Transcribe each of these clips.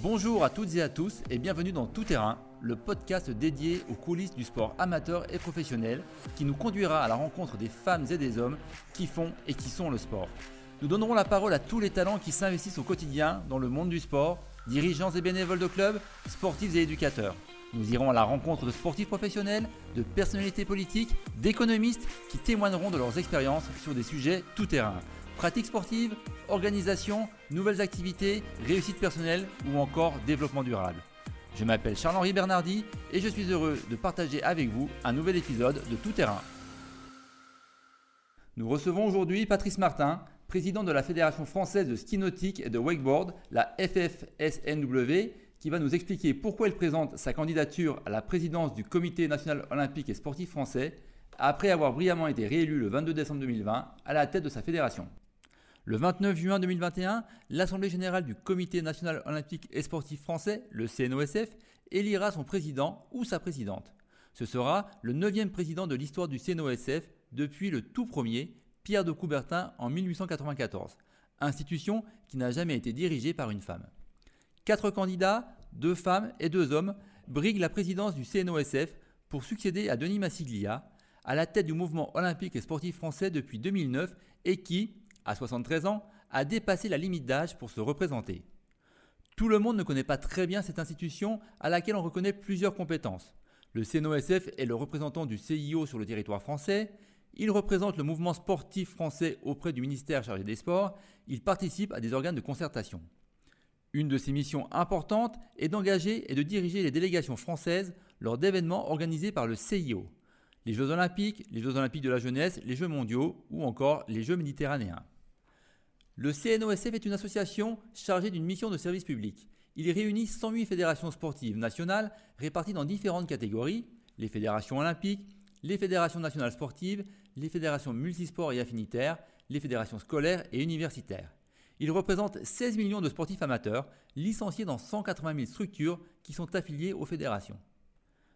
Bonjour à toutes et à tous et bienvenue dans Tout Terrain, le podcast dédié aux coulisses du sport amateur et professionnel qui nous conduira à la rencontre des femmes et des hommes qui font et qui sont le sport. Nous donnerons la parole à tous les talents qui s'investissent au quotidien dans le monde du sport, dirigeants et bénévoles de clubs, sportifs et éducateurs. Nous irons à la rencontre de sportifs professionnels, de personnalités politiques, d'économistes qui témoigneront de leurs expériences sur des sujets tout terrain. Pratiques sportives, organisation, nouvelles activités, réussite personnelle ou encore développement durable. Je m'appelle Charles-Henri Bernardi et je suis heureux de partager avec vous un nouvel épisode de Tout Terrain. Nous recevons aujourd'hui Patrice Martin, président de la Fédération française de ski nautique et de wakeboard, la FFSNW, qui va nous expliquer pourquoi elle présente sa candidature à la présidence du Comité national olympique et sportif français après avoir brillamment été réélu le 22 décembre 2020 à la tête de sa fédération. Le 29 juin 2021, l'Assemblée générale du Comité national olympique et sportif français, le CNOSF, élira son président ou sa présidente. Ce sera le neuvième président de l'histoire du CNOSF depuis le tout premier, Pierre de Coubertin, en 1894, institution qui n'a jamais été dirigée par une femme. Quatre candidats, deux femmes et deux hommes, briguent la présidence du CNOSF pour succéder à Denis Massiglia, à la tête du mouvement olympique et sportif français depuis 2009 et qui, à 73 ans, a dépassé la limite d'âge pour se représenter. Tout le monde ne connaît pas très bien cette institution à laquelle on reconnaît plusieurs compétences. Le CNOSF est le représentant du CIO sur le territoire français, il représente le mouvement sportif français auprès du ministère chargé des sports, il participe à des organes de concertation. Une de ses missions importantes est d'engager et de diriger les délégations françaises lors d'événements organisés par le CIO. Les Jeux olympiques, les Jeux olympiques de la jeunesse, les Jeux mondiaux ou encore les Jeux méditerranéens. Le CNOSF est une association chargée d'une mission de service public. Il réunit 108 fédérations sportives nationales réparties dans différentes catégories, les fédérations olympiques, les fédérations nationales sportives, les fédérations multisports et affinitaires, les fédérations scolaires et universitaires. Il représente 16 millions de sportifs amateurs licenciés dans 180 000 structures qui sont affiliées aux fédérations.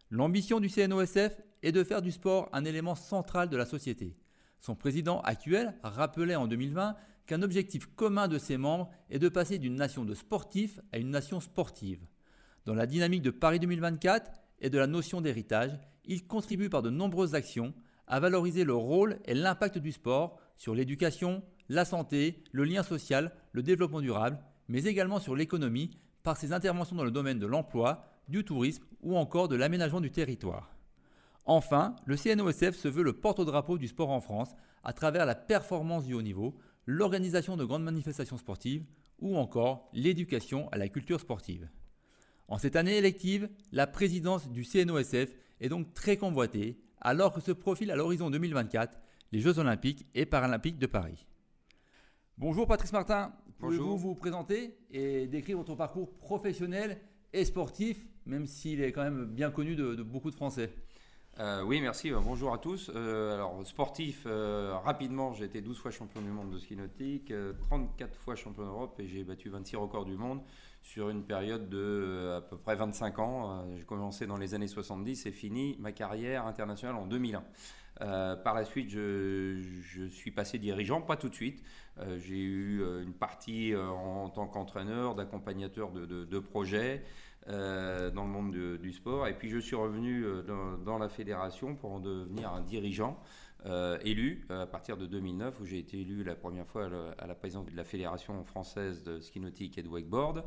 L'ambition du CNOSF est de faire du sport un élément central de la société. Son président actuel rappelait en 2020 qu'un objectif commun de ses membres est de passer d'une nation de sportifs à une nation sportive. Dans la dynamique de Paris 2024 et de la notion d'héritage, il contribue par de nombreuses actions à valoriser le rôle et l'impact du sport sur l'éducation, la santé, le lien social, le développement durable, mais également sur l'économie par ses interventions dans le domaine de l'emploi, du tourisme ou encore de l'aménagement du territoire. Enfin, le CNOSF se veut le porte-drapeau du sport en France à travers la performance du haut niveau, l'organisation de grandes manifestations sportives ou encore l'éducation à la culture sportive. En cette année élective, la présidence du CNOSF est donc très convoitée alors que se profile à l'horizon 2024 les Jeux olympiques et paralympiques de Paris. Bonjour Patrice Martin, pouvez-vous vous présenter et décrire votre parcours professionnel et sportif, même s'il est quand même bien connu de, beaucoup de Français? Euh, oui, merci. Euh, bonjour à tous. Euh, alors, sportif, rapidement, j'ai été 12 fois champion du monde de ski nautique, 34 fois champion d'Europe et j'ai battu 26 records du monde sur une période de à peu près 25 ans. j'ai commencé dans les années 70 et fini ma carrière internationale en 2001. par la suite, je, suis passé dirigeant, pas tout de suite. j'ai eu une partie en tant qu'entraîneur, d'accompagnateur de, projets. Euh, dans le monde du sport. Et puis je suis revenu euh, dans, la fédération pour en devenir un dirigeant euh, élu à partir de 2009 où j'ai été élu la première fois à la, présidence de la fédération française de ski nautique et de wakeboard.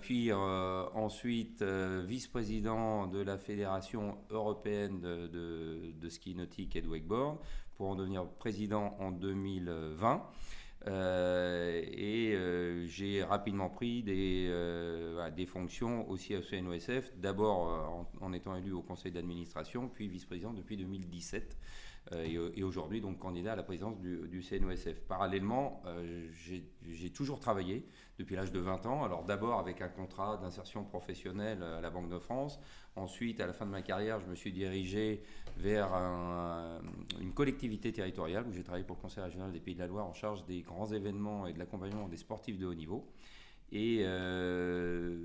puis ensuite vice-président de la fédération européenne de, de, ski nautique et de wakeboard pour en devenir président en 2020. Euh, et euh, j'ai rapidement pris des, euh, des fonctions aussi à CNOSF, d'abord en, étant élu au conseil d'administration, puis vice-président depuis 2017. Et, aujourd'hui, donc candidat à la présidence du, du CNOSF. Parallèlement, j'ai toujours travaillé depuis l'âge de 20 ans. Alors d'abord avec un contrat d'insertion professionnelle à la Banque de France. Ensuite, à la fin de ma carrière, je me suis dirigé vers une collectivité territoriale où j'ai travaillé pour le Conseil régional des Pays de la Loire en charge des grands événements et de l'accompagnement des sportifs de haut niveau. Et euh,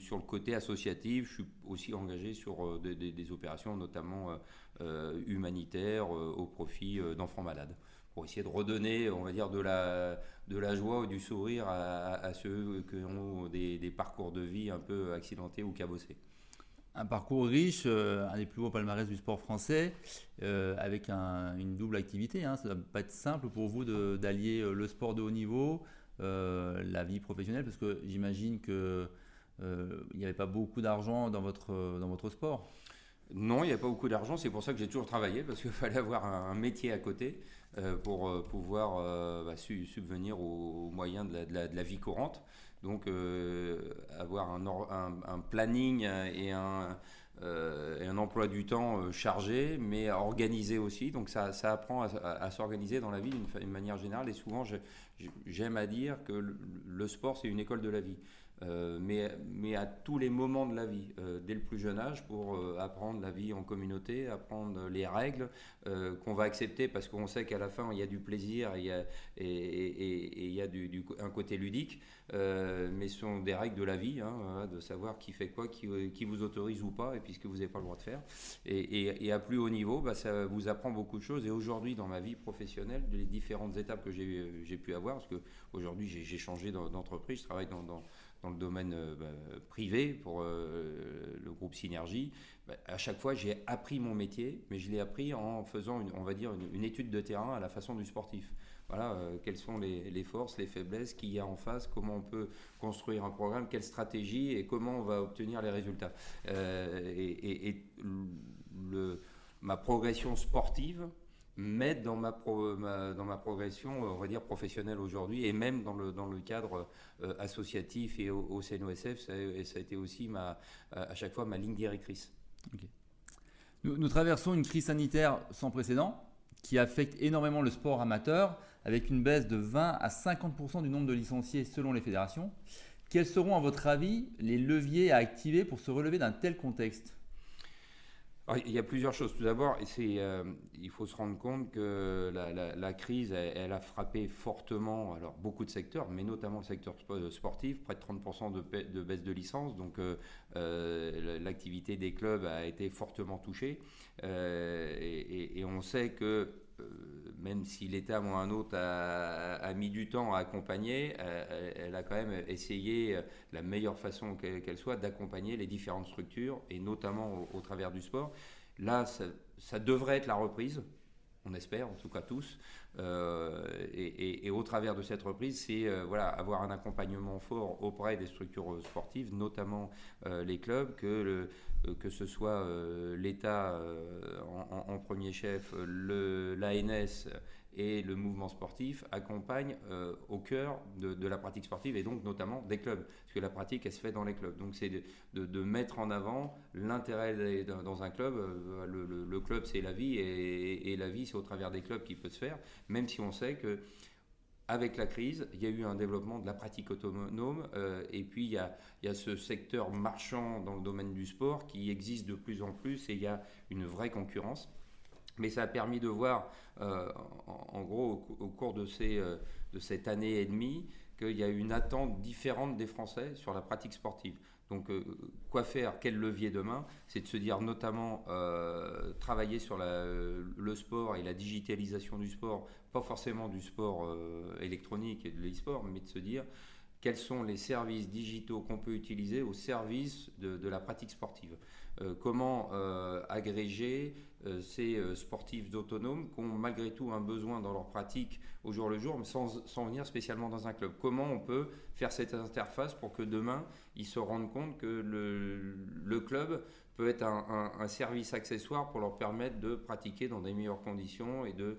sur le côté associatif, je suis aussi engagé sur euh, des, opérations notamment euh, humanitaires au profit d'enfants malades. pour essayer de redonner, on va dire, de la, de la joie ou du sourire à, ceux qui ont des, parcours de vie un peu accidentés ou cabossés. Un parcours riche, un des plus beaux palmarès du sport français, avec une double activité. Hein. Ça ne va pas être simple pour vous d'allier le sport de haut niveau, la vie professionnelle, parce que j'imagine que euh, il n'y avait pas beaucoup d'argent dans votre, dans votre sport non, il n'y a pas beaucoup d'argent, c'est pour ça que j'ai toujours travaillé, parce qu'il fallait avoir un, métier à côté euh, pour euh, pouvoir bah, subvenir aux, moyens de la, de, la, vie courante. Donc avoir un, planning et un, et un emploi du temps chargé, mais organisé aussi. Donc ça, ça apprend à, s'organiser dans la vie d'une manière générale. Et souvent, j'aime à dire que le sport, c'est une école de la vie. Euh, mais, mais, à tous les moments de la vie, euh, dès le plus jeune âge, pour euh, apprendre la vie en communauté, apprendre les règles qu'on va accepter parce qu'on sait qu'à la fin il y a du plaisir et il y a, et, il y a du, un côté ludique, mais ce sont des règles de la vie, hein, de savoir qui fait quoi, qui, qui, vous autorise ou pas, et puis ce que vous n'avez pas le droit de faire. Et, à plus haut niveau, bah, ça vous apprend beaucoup de choses. Et aujourd'hui, dans ma vie professionnelle, les différentes étapes que j'ai pu avoir, parce qu'aujourd'hui j'ai changé d'entreprise, je travaille dans, dans dans le domaine euh, bah, privé pour euh, le groupe Synergie, bah, à chaque fois j'ai appris mon métier, mais je l'ai appris en faisant, on va dire, une, étude de terrain à la façon du sportif. Voilà, euh, quelles sont les, forces, les faiblesses qu'il y a en face, comment on peut construire un programme, quelle stratégie et comment on va obtenir les résultats. et, ma progression sportive, m'aide dans ma, dans ma progression, on va dire, professionnelle aujourd'hui, et même dans le, dans le cadre euh, associatif et au, CNOSF, ça, ça, a été aussi ma, à chaque fois ma ligne directrice. Nous, nous, traversons une crise sanitaire sans précédent qui affecte énormément le sport amateur, avec une baisse de 20 à 50% du nombre de licenciés selon les fédérations. Quels seront, à votre avis, les leviers à activer pour se relever d'un tel contexte? Il y a plusieurs choses. Tout d'abord, euh, il faut se rendre compte que la, crise, elle, a frappé fortement alors, beaucoup de secteurs, mais notamment le secteur sportif, près de 30% de, baisse de licence. Donc euh, euh, l'activité des clubs a été fortement touchée. et, on sait que même si l'État, à un autre, a, mis du temps à accompagner, elle, a quand même essayé, euh, la meilleure façon qu'elle soit, d'accompagner les différentes structures, et notamment au, travers du sport. Là, ça, devrait être la reprise, on espère, en tout cas tous. Euh, et, au travers de cette reprise, c'est euh, voilà, avoir un accompagnement fort auprès des structures sportives, notamment les clubs, que le, euh, que ce soit euh, l'État euh, en, premier chef, l'ANS et le mouvement sportif accompagnent au cœur de, la pratique sportive et donc notamment des clubs, parce que la pratique elle se fait dans les clubs. Donc c'est de, mettre en avant l'intérêt dans un club. Le, club c'est la vie et, et la vie c'est au travers des clubs qui peut se faire, même si on sait que avec la crise, il y a eu un développement de la pratique autonome euh, et puis il y, a, ce secteur marchand dans le domaine du sport qui existe de plus en plus et il y a une vraie concurrence. Mais ça a permis de voir, euh, en, gros, au, cours euh, de cette année et demie, qu'il y a une attente différente des Français sur la pratique sportive. Donc, quoi faire Quel levier demain? C'est de se dire notamment travailler sur le sport et la digitalisation du sport pas forcément du sport euh, électronique et de l'e-sport, mais de se dire quels sont les services digitaux qu'on peut utiliser au service de, la pratique sportive. Euh, comment euh, agréger ces sportifs autonomes qui ont malgré tout un besoin dans leur pratique au jour le jour, mais sans, venir spécialement dans un club. Comment on peut faire cette interface pour que demain, ils se rendent compte que le, le club peut être un, un, service accessoire pour leur permettre de pratiquer dans des meilleures conditions et de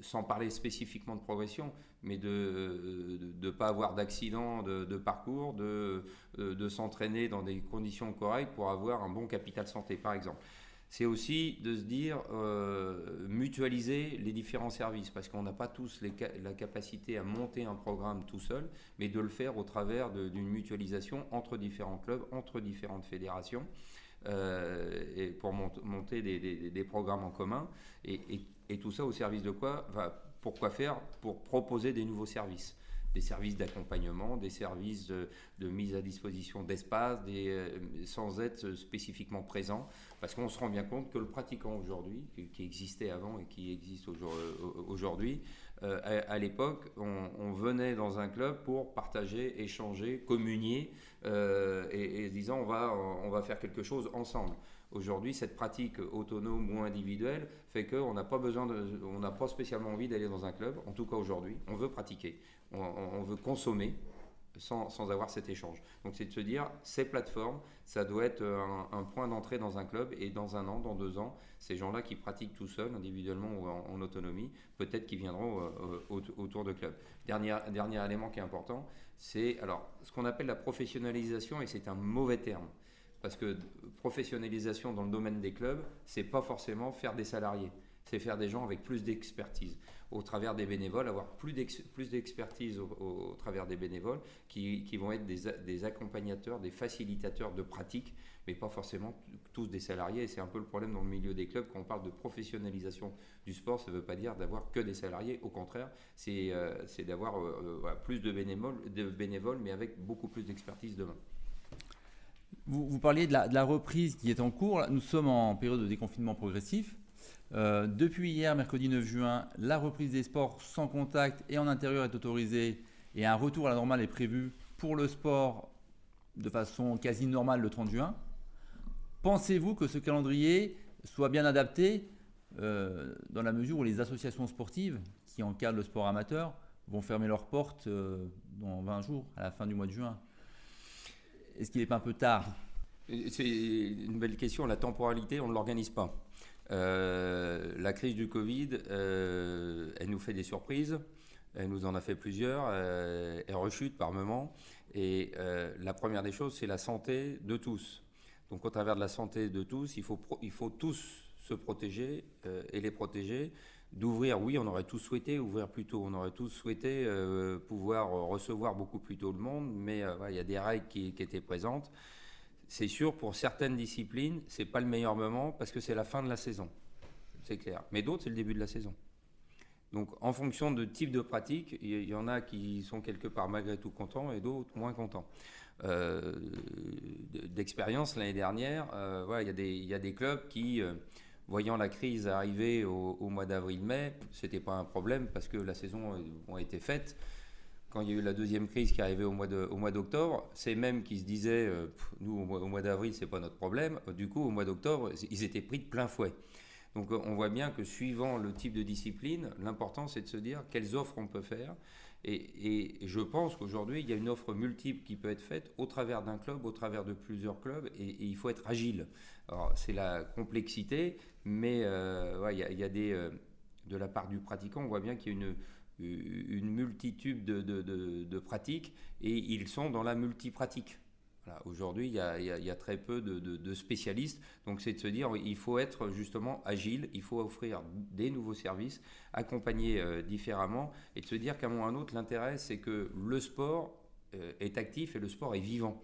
sans parler spécifiquement de progression, mais de ne pas avoir d'accident de, parcours, de, de s'entraîner dans des conditions correctes pour avoir un bon capital santé, par exemple. C'est aussi de se dire euh, mutualiser les différents services, parce qu'on n'a pas tous la capacité à monter un programme tout seul, mais de le faire au travers d'une mutualisation entre différents clubs, entre différentes fédérations. Euh, pour monter des, programmes en commun. Et, tout ça au service de quoi Pourquoi faire Pour proposer des nouveaux services. des services d'accompagnement, des services de, mise à disposition d'espace, sans être spécifiquement présent, parce qu'on se rend bien compte que le pratiquant aujourd'hui, qui existait avant et qui existe aujourd'hui, à, l'époque, on, venait dans un club pour partager, échanger, communier, et, et disant on va, on va faire quelque chose ensemble. Aujourd'hui, cette pratique autonome ou individuelle fait qu'on n'a pas besoin on n'a pas spécialement envie d'aller dans un club. En tout cas aujourd'hui, on veut pratiquer, on, veut consommer sans, avoir cet échange. Donc c'est de se dire, ces plateformes, ça doit être un, point d'entrée dans un club et dans un an, dans deux ans, ces gens-là qui pratiquent tout seuls, individuellement ou en, autonomie, peut-être qu'ils viendront euh, autour de clubs. Dernier, dernier élément qui est important, c'est alors ce qu'on appelle la professionnalisation et c'est un mauvais terme. Parce que professionnalisation dans le domaine des clubs, c'est pas forcément faire des salariés, c'est faire des gens avec plus d'expertise au travers des bénévoles, avoir plus d'expertise au, travers des bénévoles qui, vont être des, accompagnateurs, des facilitateurs de pratique, mais pas forcément tous des salariés. C'est un peu le problème dans le milieu des clubs quand on parle de professionnalisation du sport. Ça ne veut pas dire d'avoir que des salariés, au contraire, c'est euh, d'avoir euh, euh, plus de bénévoles, de bénévoles, mais avec beaucoup plus d'expertise demain. Vous, parliez de la, reprise qui est en cours. Nous sommes en période de déconfinement progressif. Euh, depuis hier, mercredi 9 juin, la reprise des sports sans contact et en intérieur est autorisée et un retour à la normale est prévu pour le sport de façon quasi normale le 30 juin. Pensez-vous que ce calendrier soit bien adapté euh, dans la mesure où les associations sportives qui encadrent le sport amateur vont fermer leurs portes euh, dans 20 jours, à la fin du mois de juin? Est-ce qu'il n'est pas un peu tard? C'est une belle question. La temporalité, on ne l'organise pas. Euh, la crise du Covid, euh, elle nous fait des surprises. Elle nous en a fait plusieurs. Euh, elle rechute par moments. Et la première des choses, c'est la santé de tous. Donc, au travers de la santé de tous, il faut, il faut tous se protéger et les protéger d'ouvrir, oui, on aurait tous souhaité ouvrir plus tôt, on aurait tous souhaité euh, pouvoir recevoir beaucoup plus tôt le monde, mais euh, il y a des règles qui, étaient présentes. C'est sûr, pour certaines disciplines, c'est pas le meilleur moment parce que c'est la fin de la saison, c'est clair. Mais d'autres, c'est le début de la saison. Donc, en fonction de type de pratique, il y, en a qui sont quelque part malgré tout contents et d'autres moins contents. Euh, d'expérience l'année dernière, il y, a des clubs qui voyant la crise arriver au, mois d'avril-mai, c'était pas un problème parce que la saison a été faite. Quand il y a eu la deuxième crise qui arrivée au mois d'octobre, c'est même qui se disaient, euh, nous au mois, d'avril c'est pas notre problème. Du coup au mois d'octobre ils étaient pris de plein fouet. Donc on voit bien que suivant le type de discipline, l'important c'est de se dire quelles offres on peut faire. Et, je pense qu'aujourd'hui, il y a une offre multiple qui peut être faite au travers d'un club, au travers de plusieurs clubs, et, il faut être agile. Alors c'est la complexité, mais euh, il y, a, des, euh, de la part du pratiquant, on voit bien qu'il y a une, multitude de, de, pratiques, et ils sont dans la multipratique. Aujourd'hui, il, y, a très peu de, spécialistes. Donc, c'est de se dire, il faut être justement agile, il faut offrir des nouveaux services, accompagner euh, différemment, et de se dire qu'à un moment ou à un autre, l'intérêt, c'est que le sport euh, est actif et le sport est vivant.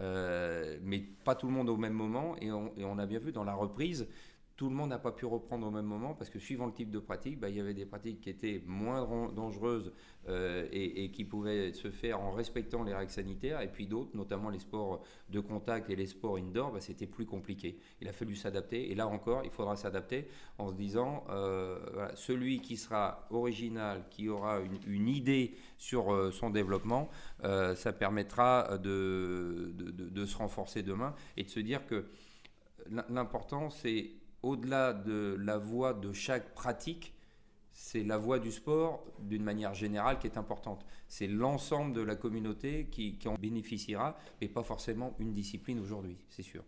Euh, mais pas tout le monde au même moment. et on a bien vu dans la reprise, tout le monde n'a pas pu reprendre au même moment parce que suivant le type de pratique, bah, il y avait des pratiques qui étaient moins dangereuses euh, et, qui pouvaient se faire en respectant les règles sanitaires, et puis d'autres, notamment les sports de contact et les sports indoor, bah, c'était plus compliqué. Il a fallu s'adapter, et là encore, il faudra s'adapter en se disant, euh, celui qui sera original, qui aura une, idée sur euh, son développement, ça permettra de, de se renforcer demain et de se dire que l'important, c'est au-delà de la voie de chaque pratique, c'est la voie du sport d'une manière générale qui est importante. C'est l'ensemble de la communauté qui, en bénéficiera, mais pas forcément une discipline aujourd'hui, c'est sûr.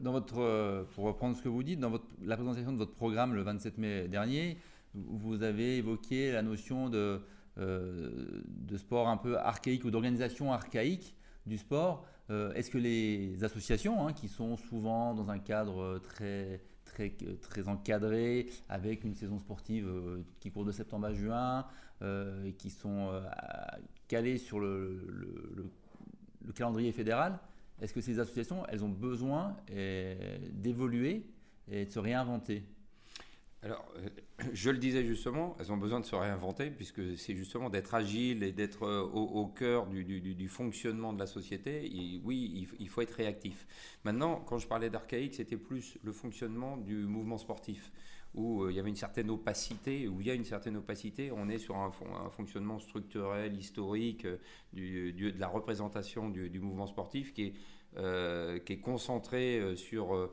Dans votre, euh, pour reprendre ce que vous dites, dans votre, la présentation de votre programme le 27 mai dernier, vous avez évoqué la notion de, euh, de sport un peu archaïque ou d'organisation archaïque du sport. Euh, est-ce que les associations, hein, qui sont souvent dans un cadre très très, très encadrés, avec une saison sportive euh, qui court de septembre à juin, euh, qui sont euh, calés sur le, le, calendrier fédéral. Est-ce que ces associations, elles ont besoin d'évoluer et de se réinventer? Alors, euh, je le disais justement, elles ont besoin de se réinventer puisque c'est justement d'être agile et d'être euh, au, cœur du, fonctionnement de la société. Et oui, il, faut être réactif. Maintenant, quand je parlais d'archaïque, c'était plus le fonctionnement du mouvement sportif où euh, il y avait une certaine opacité, où il y a une certaine opacité. On est sur un, fonctionnement structurel, historique de la représentation du, mouvement sportif qui est, qui est concentré sur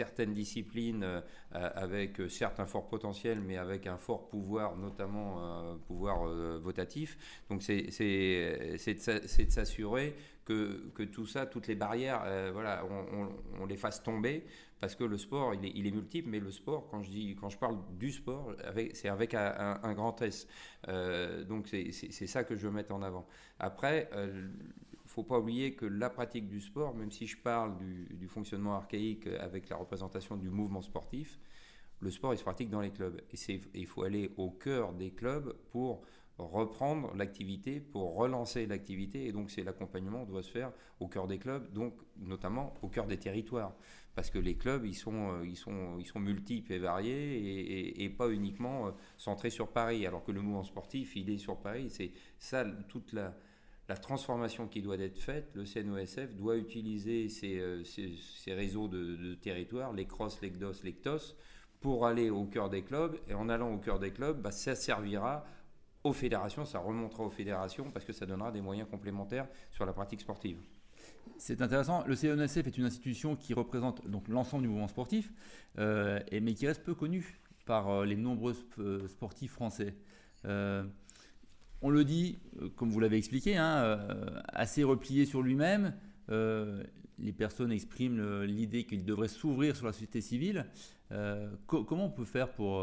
certaines disciplines euh, avec euh, certes un fort potentiel, mais avec un fort pouvoir, notamment pouvoir euh, votatif. Donc c'est de s'assurer que, que, tout ça, toutes les barrières, voilà, on, les fasse tomber, parce que le sport, il est, il est, multiple, mais le sport, quand je, dis, quand je parle du sport, c'est avec un, un, grand S. donc c'est ça que je veux mettre en avant. Après, faut pas oublier que la pratique du sport, même si je parle du, fonctionnement archaïque avec la représentation du mouvement sportif, le sport il se pratique dans les clubs. Et il faut aller au cœur des clubs pour reprendre l'activité, pour relancer l'activité. Et donc c'est l'accompagnement doit se faire au cœur des clubs, donc notamment au cœur des territoires. Parce que les clubs, ils sont, ils sont, ils sont multiples et variés et, pas uniquement euh, centrés sur Paris. Alors que le mouvement sportif, il est sur Paris. C'est ça toute la la transformation qui doit être faite, le CNOSF doit utiliser ces, euh, réseaux de, territoires, les CROSS, les GDOS, les CTOS, pour aller au cœur des clubs. Et en allant au cœur des clubs, bah, ça servira aux fédérations, ça remontera aux fédérations parce que ça donnera des moyens complémentaires sur la pratique sportive. C'est intéressant. Le CNOSF est une institution qui représente l'ensemble du mouvement sportif, euh, mais qui reste peu connue par euh, les nombreux sportifs français on le dit, euh, comme vous l'avez expliqué, hein, euh, assez replié sur lui-même. Euh, les personnes expriment l'idée qu'il devrait s'ouvrir sur la société civile. comment on peut faire pour,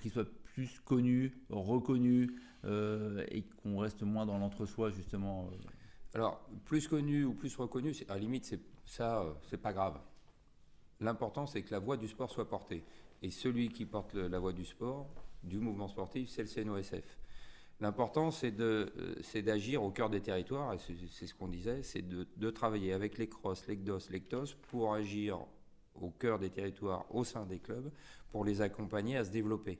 qu'il soit plus connu, reconnu et qu'on reste moins dans l'entre-soi justement Alors, plus connu ou plus reconnu, à la limite, ça, c'est pas grave. L'important, c'est que la voix du sport soit portée. Et celui qui porte la voix du sport, du mouvement sportif, c'est le CNOSF. L'important, euh, c'est d'agir au cœur des territoires, et c'est ce qu'on disait, c'est de, travailler avec les CROSS, les GDOS, les CTOS pour agir au cœur des territoires, au sein des clubs, pour les accompagner à se développer.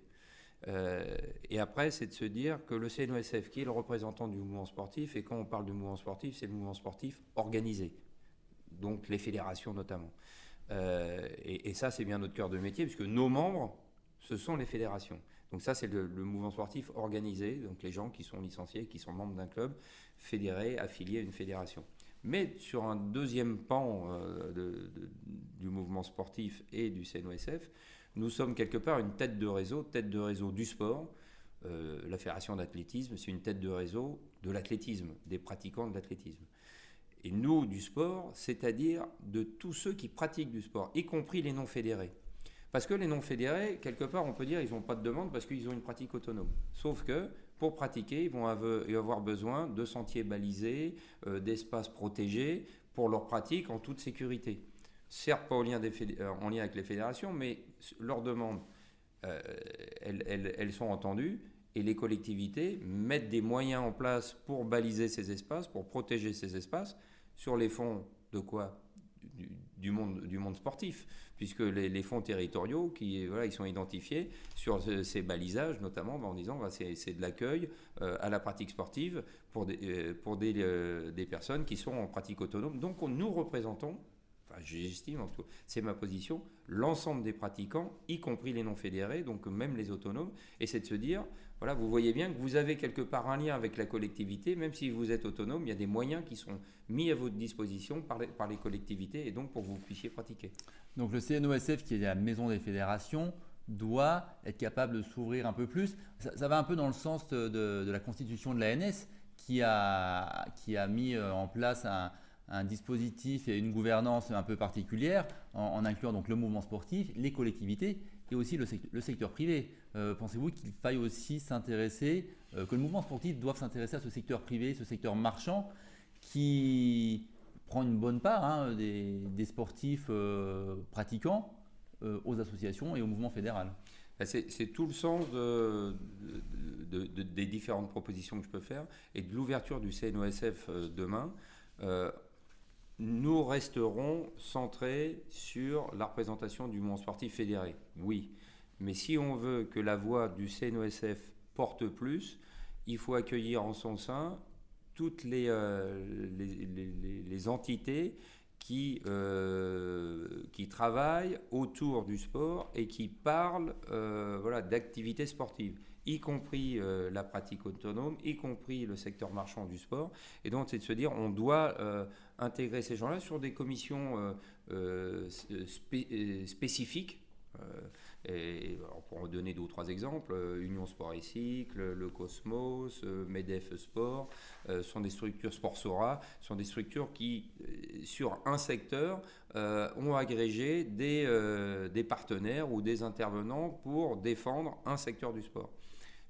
Euh, et après, c'est de se dire que le CNOSF, qui est le représentant du mouvement sportif, et quand on parle du mouvement sportif, c'est le mouvement sportif organisé, donc les fédérations notamment. Euh, et, ça, c'est bien notre cœur de métier, puisque nos membres, ce sont les fédérations. Donc ça, c'est le, mouvement sportif organisé, donc les gens qui sont licenciés, qui sont membres d'un club, fédéré, affilié à une fédération. Mais sur un deuxième pan euh, du mouvement sportif et du CNOSF, nous sommes quelque part une tête de réseau, tête de réseau du sport. Euh, la fédération d'athlétisme, c'est une tête de réseau de l'athlétisme, des pratiquants de l'athlétisme. Et nous, du sport, c'est-à-dire de tous ceux qui pratiquent du sport, y compris les non fédérés. Parce que les non-fédérés, quelque part, on peut dire, ils n'ont pas de demande parce qu'ils ont une pratique autonome. Sauf que pour pratiquer, ils vont avoir besoin de sentiers balisés, euh, d'espaces protégés pour leur pratique en toute sécurité. Certes, pas euh, en lien avec les fédérations, mais leurs demandes, euh, elles, sont entendues et les collectivités mettent des moyens en place pour baliser ces espaces, pour protéger ces espaces, sur les fonds de quoi? Du, monde, sportif puisque les, fonds territoriaux, qui, voilà, ils sont identifiés sur ces balisages, notamment en disant bah, c'est de l'accueil euh, à la pratique sportive pour des, euh, des, euh, personnes qui sont en pratique autonome. Donc nous représentons, enfin j'estime, c'est ma position, l'ensemble des pratiquants, y compris les non fédérés, donc même les autonomes, et c'est de se dire voilà, vous voyez bien que vous avez quelque part un lien avec la collectivité, même si vous êtes autonome, il y a des moyens qui sont mis à votre disposition par les, collectivités et donc pour que vous puissiez pratiquer. Donc le CNOSF, qui est la maison des fédérations, doit être capable de s'ouvrir un peu plus. Ça, va un peu dans le sens de, la constitution de l'ANS, qui a, qui a mis euh, en place un, dispositif et une gouvernance un peu particulière, en, incluant donc le mouvement sportif, les collectivités et aussi le, secteur privé. Euh, pensez-vous qu'il faille aussi s'intéresser, euh, que le mouvement sportif doive s'intéresser à ce secteur privé, ce secteur marchand, qui prend une bonne part hein, des, sportifs euh, pratiquants aux associations et au mouvement fédéral? Bah, c'est tout le sens des différentes propositions que je peux faire et de l'ouverture du CNOSF demain nous resterons centrés sur la représentation du monde sportif fédéré. Oui. Mais si on veut que la voix du CNOSF porte plus, il faut accueillir en son sein toutes les, euh, les, entités qui, euh, qui travaillent autour du sport et qui parlent euh, voilà, d'activités sportives, y compris la pratique autonome, y compris le secteur marchand du sport. Et donc, c'est de se dire, on doit intégrer ces gens-là sur des commissions spécifiques et, pour donner deux ou trois exemples, euh, Union Sport et Cycle, le Cosmos, euh, Medef Sport, euh, sont des structures Sportsora, sont des structures qui, sur un secteur, ont agrégé des, partenaires ou des intervenants pour défendre un secteur du sport.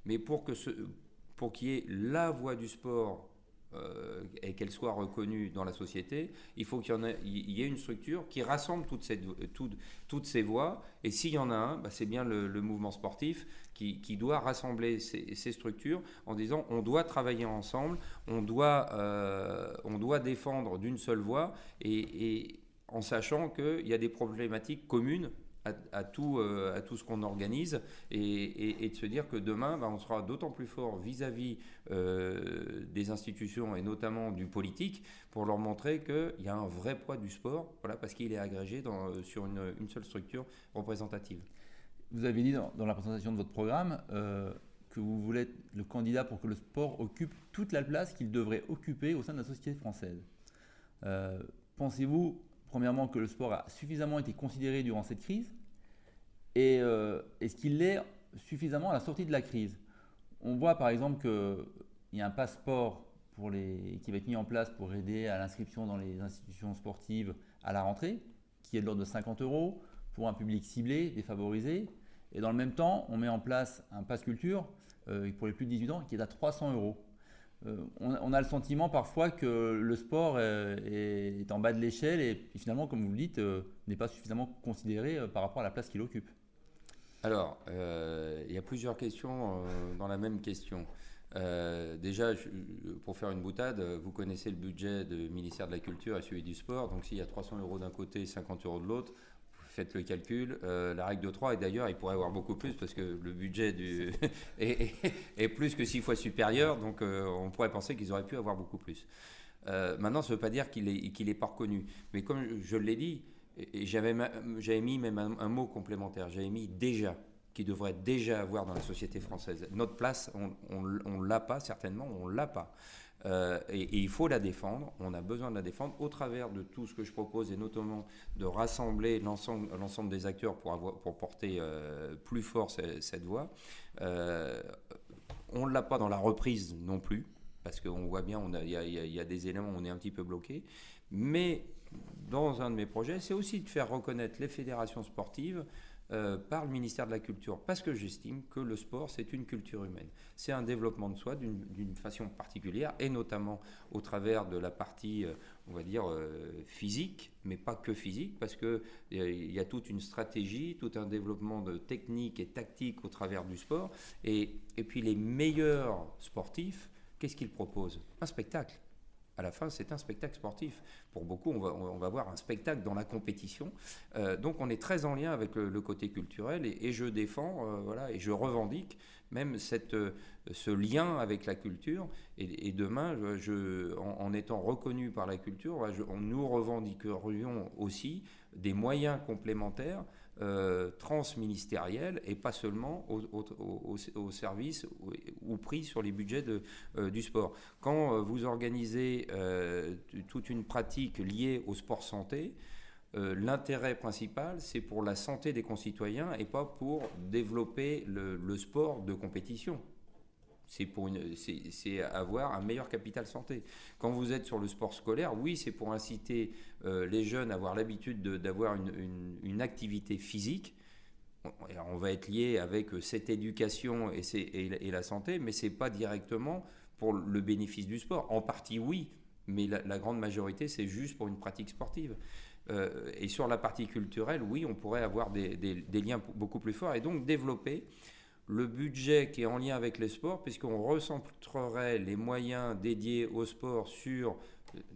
Mais pour qu'il y ait la voix du sport euh, et qu'elle soit reconnue dans la société, il faut qu'il y, ait, une structure qui rassemble toutes, ces voix. Et s'il y en a un, bah, c'est bien le, mouvement sportif qui, doit rassembler ces, structures en disant on doit travailler ensemble, on doit, euh, on doit défendre d'une seule voix et en sachant qu'il y a des problématiques communes à, tout, euh, à tout ce qu'on organise et, de se dire que demain, bah, on sera d'autant plus fort vis-à-vis euh, des institutions et notamment du politique pour leur montrer qu'il y a un vrai poids du sport parce qu'il est agrégé euh, sur une, seule structure représentative. Vous avez dit dans, la présentation de votre programme que vous voulez être le candidat pour que le sport occupe toute la place qu'il devrait occuper au sein de la société française. Pensez-vous premièrement, que le sport a suffisamment été considéré durant cette crise et euh, est-ce qu'il l'est suffisamment à la sortie de la crise? On voit par exemple qu'il y a un passeport qui va être mis en place pour aider à l'inscription dans les institutions sportives à la rentrée, qui est de l'ordre de 50 euros pour un public ciblé, défavorisé. Et dans le même temps, on met en place un pass culture euh, pour les plus de 18 ans qui est à 300 euros. Euh, on, a le sentiment parfois que le sport euh, est, en bas de l'échelle et, finalement, comme vous le dites, euh, n'est pas suffisamment considéré par rapport à la place qu'il occupe. Alors, il y a plusieurs questions dans la même question. déjà, pour faire une boutade, vous connaissez le budget du ministère de la Culture et celui du sport. Donc, s'il y a 300 euros d'un côté et 50 euros de l'autre, faites le calcul. Euh, la règle de 3, et d'ailleurs, il pourrait avoir beaucoup plus parce que le budget est, plus que 6 fois supérieur, donc euh, on pourrait penser qu'ils auraient pu avoir beaucoup plus. Euh, maintenant, ça ne veut pas dire qu'il n'est est pas reconnu. Mais comme je l'ai dit, et j'avais mis même un, mot complémentaire, j'avais mis déjà, qui devrait déjà avoir dans la société française. Notre place, on ne l'a pas, certainement, on ne l'a pas. Euh, et, il faut la défendre, on a besoin de la défendre au travers de tout ce que je propose et notamment de rassembler l'ensemble des acteurs pour, porter euh, plus fort cette, voix. Euh, on ne l'a pas dans la reprise non plus, parce qu'on voit bien, il y, y, a des éléments où on est un petit peu bloqué. Mais dans un de mes projets, c'est aussi de faire reconnaître les fédérations sportives euh, par le ministère de la Culture, parce que j'estime que le sport, c'est une culture humaine. C'est un développement de soi d'une façon particulière, et notamment au travers de la partie, euh, on va dire, euh, physique, mais pas que physique, parce qu'il y a toute une stratégie, tout un développement de technique et tactique au travers du sport. Et, et puis les meilleurs sportifs, qu'est-ce qu'ils proposent? Un spectacle à la fin, c'est un spectacle sportif. Pour beaucoup, on va, on va voir un spectacle dans la compétition. Euh, donc, on est très en lien avec le, côté culturel et, je défends, euh, voilà, et je revendique même cette, euh, ce lien avec la culture. Et, demain, je, en, étant reconnu par la culture, nous revendiquerions aussi des moyens complémentaires euh, transministérielle et pas seulement au, service ou, pris sur les budgets euh, du sport. Quand euh, vous organisez toute une pratique liée au sport santé, l'intérêt principal, c'est pour la santé des concitoyens et pas pour développer le sport de compétition c'est pour c'est avoir un meilleur capital santé. Quand vous êtes sur le sport scolaire, oui, c'est pour inciter euh, les jeunes à avoir l'habitude d'avoir une, une, activité physique. On, va être lié avec cette éducation et, et, la santé, mais c'est pas directement pour le bénéfice du sport. En partie, oui, mais la, grande majorité, c'est juste pour une pratique sportive. Euh, et sur la partie culturelle, oui, on pourrait avoir des, des, liens beaucoup plus forts et donc développer le budget qui est en lien avec les sports, puisqu'on recentrerait les moyens dédiés au sport sur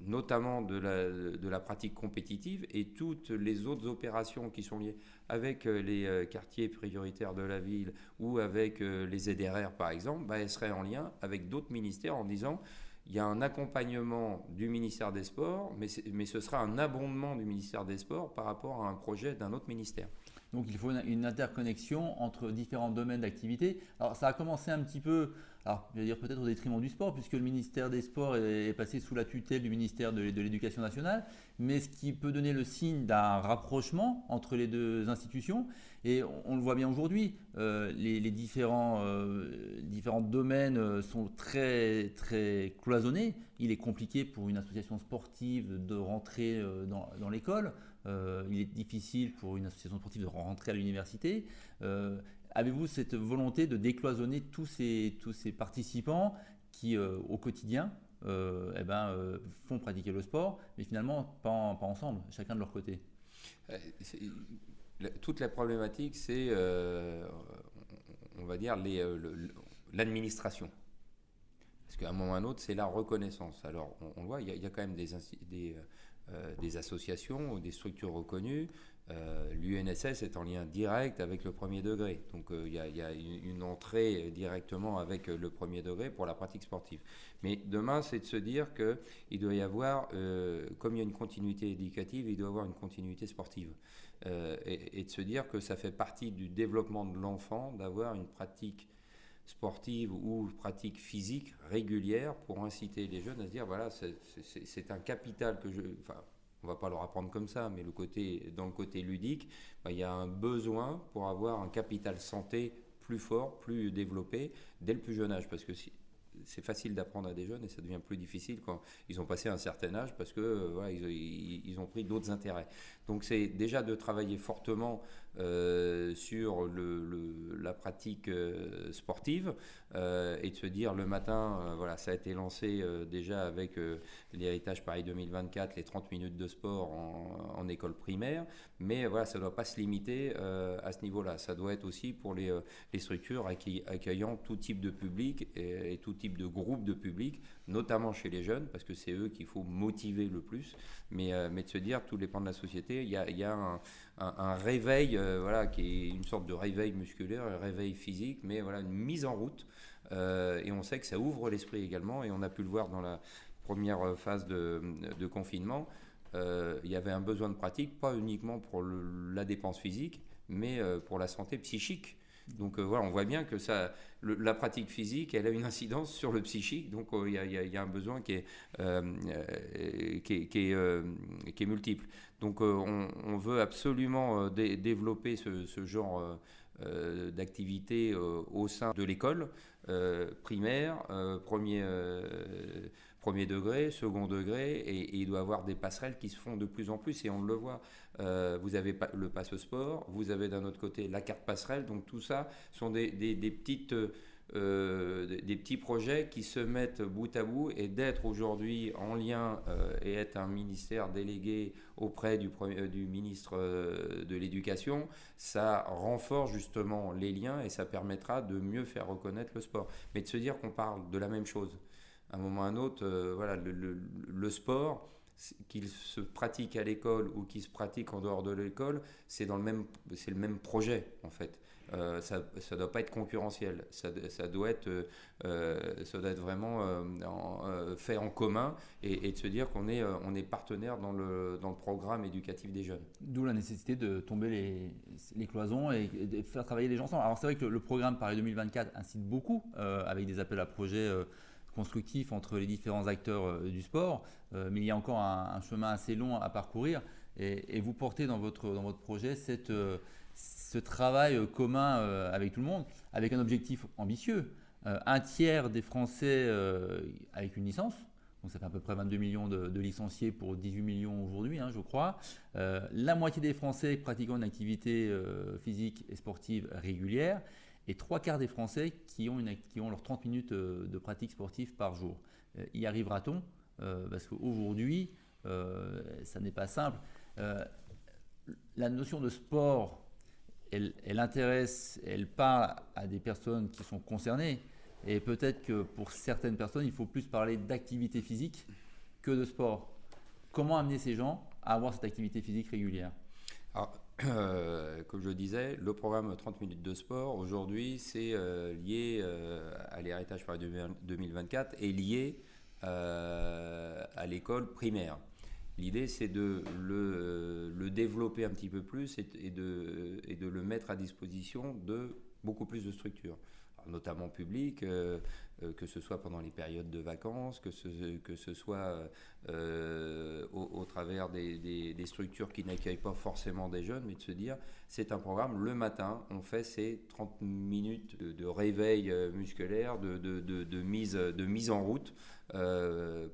notamment de la, pratique compétitive et toutes les autres opérations qui sont liées avec euh, les euh, quartiers prioritaires de la ville ou avec euh, les ZRR par exemple, bah, elles seraient en lien avec d'autres ministères en disant il y a un accompagnement du ministère des Sports, mais, mais ce sera un abondement du ministère des Sports par rapport à un projet d'un autre ministère. Donc il faut une, interconnexion entre différents domaines d'activité. Alors ça a commencé un petit peu, alors je vais dire peut-être au détriment du sport, puisque le ministère des Sports est, passé sous la tutelle du ministère de, l'Éducation nationale, mais ce qui peut donner le signe d'un rapprochement entre les deux institutions. Et on, le voit bien aujourd'hui, euh, les, différents, euh, domaines euh, sont très, très cloisonnés. Il est compliqué pour une association sportive de rentrer dans l'école. Euh, il est difficile pour une association sportive de rentrer à l'université. Euh, avez-vous cette volonté de décloisonner tous ces, tous ces participants qui, euh, au quotidien, eh ben, font pratiquer le sport, mais finalement pas, pas ensemble, chacun de leur côté? Toute la problématique, c'est, on va dire, l'administration. Parce qu'à un moment ou à un autre, c'est la reconnaissance. Alors, on, le voit, il y, a, quand même des, des associations ou des structures reconnues. Euh, L'UNSS est en lien direct avec le premier degré. Donc euh, il y, a une entrée directement avec le premier degré pour la pratique sportive. Mais demain, c'est de se dire qu'il doit y avoir, comme il y a une continuité éducative, il doit y avoir une continuité sportive. Et, de se dire que ça fait partie du développement de l'enfant d'avoir une pratique sportive ou pratique physique régulière pour inciter les jeunes à se dire voilà, c'est un capital que je. Enfin, on va pas leur apprendre comme ça, mais le côté, dans le côté ludique, bah, il y a un besoin pour avoir un capital santé plus fort, plus développé dès le plus jeune âge. Parce que c'est facile d'apprendre à des jeunes et ça devient plus difficile quand ils ont passé un certain âge parce que euh, ils, ont pris d'autres intérêts. Donc c'est déjà de travailler fortement euh, sur la pratique euh, sportive et de se dire le matin, voilà, ça a été lancé déjà avec l'héritage Paris 2024, les 30 minutes de sport en, école primaire, mais voilà, ça ne doit pas se limiter à ce niveau-là. Ça doit être aussi pour les, structures accueillant tout type de public et, tout type de groupe de public, notamment chez les jeunes, parce que c'est eux qu'il faut motiver le plus, mais, euh, mais de se dire, tous les pans de la société, il y a, y a un, un, réveil, euh, voilà, qui est une sorte de réveil musculaire, un réveil physique, mais voilà, une mise en route, euh, et on sait que ça ouvre l'esprit également, et on a pu le voir dans la première phase de, de confinement, il y avait un besoin de pratique, pas uniquement pour la dépense physique, mais pour la santé psychique. Donc voilà, on voit bien que ça, la pratique physique, elle a une incidence sur le psychique, donc euh, il y, a un besoin qui est, euh, euh, qui est, multiple. Donc on, veut absolument développer ce, genre d'activité au sein de l'école primaire, premier premier degré, second degré, et, il doit y avoir des passerelles qui se font de plus en plus, et on le voit. vous avez le passe sport, vous avez d'un autre côté la carte passerelle, donc tout ça sont. Euh, des petits projets qui se mettent bout à bout et d'être aujourd'hui en lien euh, et être un ministère délégué auprès du, euh, du ministre de l'Éducation, ça renforce justement les liens et ça permettra de mieux faire reconnaître le sport. Mais de se dire qu'on parle de la même chose à un moment ou à un autre, euh, voilà, le, sport, qu'il se pratique à l'école ou qu'il se pratique en dehors de l'école, c'est dans le même, c'est le même projet en fait. Euh, ça ne doit pas être concurrentiel, ça, doit, être, euh, ça doit être vraiment fait en commun et, de se dire qu'on est, est partenaire dans le, dans le programme éducatif des jeunes. D'où la nécessité de tomber les, les cloisons et, de faire travailler les gens ensemble. Alors c'est vrai que le, programme Paris 2024 incite beaucoup avec des appels à projets constructif entre les différents acteurs euh, du sport, euh, mais il y a encore un, chemin assez long à parcourir. Et, vous portez dans votre, dans votre projet cette, euh, ce travail commun avec tout le monde, avec un objectif ambitieux. un tiers des Français avec une licence, donc ça fait à peu près 22 millions de, licenciés pour 18 millions aujourd'hui, hein, je crois. la moitié des Français pratiquant une activité physique et sportive régulière et trois quarts des Français qui ont, une, qui leurs 30 minutes euh, de pratique sportive par jour. Euh, y arrivera-t-on? Euh, Parce qu'aujourd'hui, ça n'est pas simple. la notion de sport elle, elle, intéresse, elle parle à des personnes qui sont concernées. Et peut-être que pour certaines personnes, il faut plus parler d'activité physique que de sport. Comment amener ces gens à avoir cette activité physique régulière? Euh, comme je disais, le programme 30 minutes de sport, aujourd'hui, c'est euh, lié euh, à l'héritage Paris 2024 et lié à l'école primaire. L'idée, c'est de le, développer un petit peu plus et, de, le mettre à disposition de beaucoup plus de structures notamment publiques, que ce soit pendant les périodes de vacances, que ce, soit euh, au, travers des, structures qui n'accueillent pas forcément des jeunes, mais de se dire, c'est un programme, le matin, on fait ces 30 minutes de, réveil musculaire, de mise en route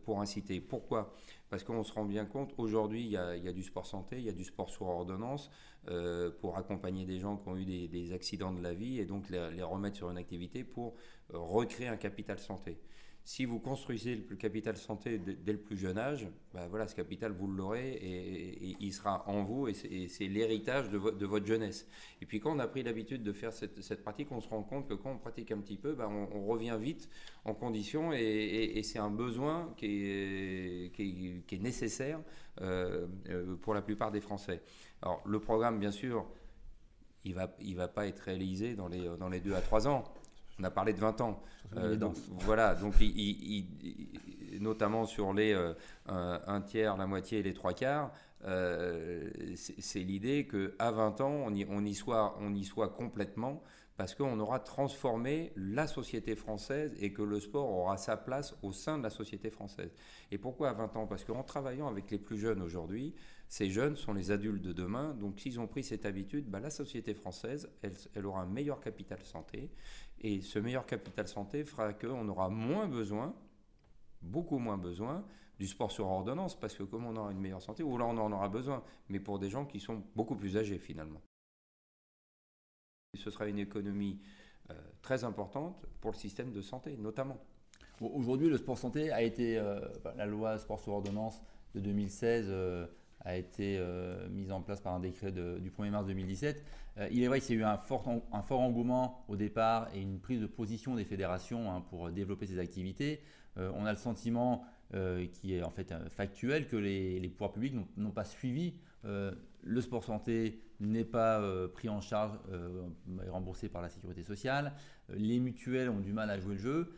pour inciter. Pourquoi? Parce qu'on se rend bien compte, aujourd'hui, il, y, a du sport santé, il y a du sport sur ordonnance euh, pour accompagner des gens qui ont eu des, accidents de la vie et donc les, remettre sur une activité pour euh, recréer un capital santé si vous construisez le capital santé dès le plus jeune âge, ben voilà, ce capital, vous l'aurez et, il sera en vous et c'est l'héritage de, votre jeunesse. Et puis quand on a pris l'habitude de faire cette, pratique, on se rend compte que quand on pratique un petit peu, ben on, revient vite en condition et, c'est un besoin qui est, nécessaire euh, euh, pour la plupart des Français. Alors le programme, bien sûr, il ne va pas être réalisé dans les, dans les deux à trois ans. On a parlé de 20 ans. Euh, voilà, donc notamment sur les euh, un, tiers, la moitié et les trois quarts, euh, c'est l'idée qu'à 20 ans, on y, on, y soit, on y soit complètement parce qu'on aura transformé la société française et que le sport aura sa place au sein de la société française. Et pourquoi à 20 ans? Parce qu'en travaillant avec les plus jeunes aujourd'hui, ces jeunes sont les adultes de demain, donc s'ils ont pris cette habitude, bah, la société française, elle, elle, aura un meilleur capital santé, et ce meilleur capital santé fera qu'on aura moins besoin, beaucoup moins besoin, du sport sur ordonnance, parce que comme on aura une meilleure santé, ou là on en aura besoin, mais pour des gens qui sont beaucoup plus âgés finalement. Ce sera une économie euh, très importante pour le système de santé, notamment. Aujourd'hui, le sport santé a été, euh, la loi sport sur ordonnance de 2016 a été euh, mise en place par un décret du 1er mars 2017. Euh, il est vrai qu'il y a eu un fort, engouement au départ et une prise de position des fédérations hein, pour développer ces activités. Euh, on a le sentiment qui est en fait factuel que les, les pouvoirs publics n'ont pas suivi. le sport santé n'est pas pris en charge et remboursé par la sécurité sociale. les mutuelles ont du mal à jouer le jeu.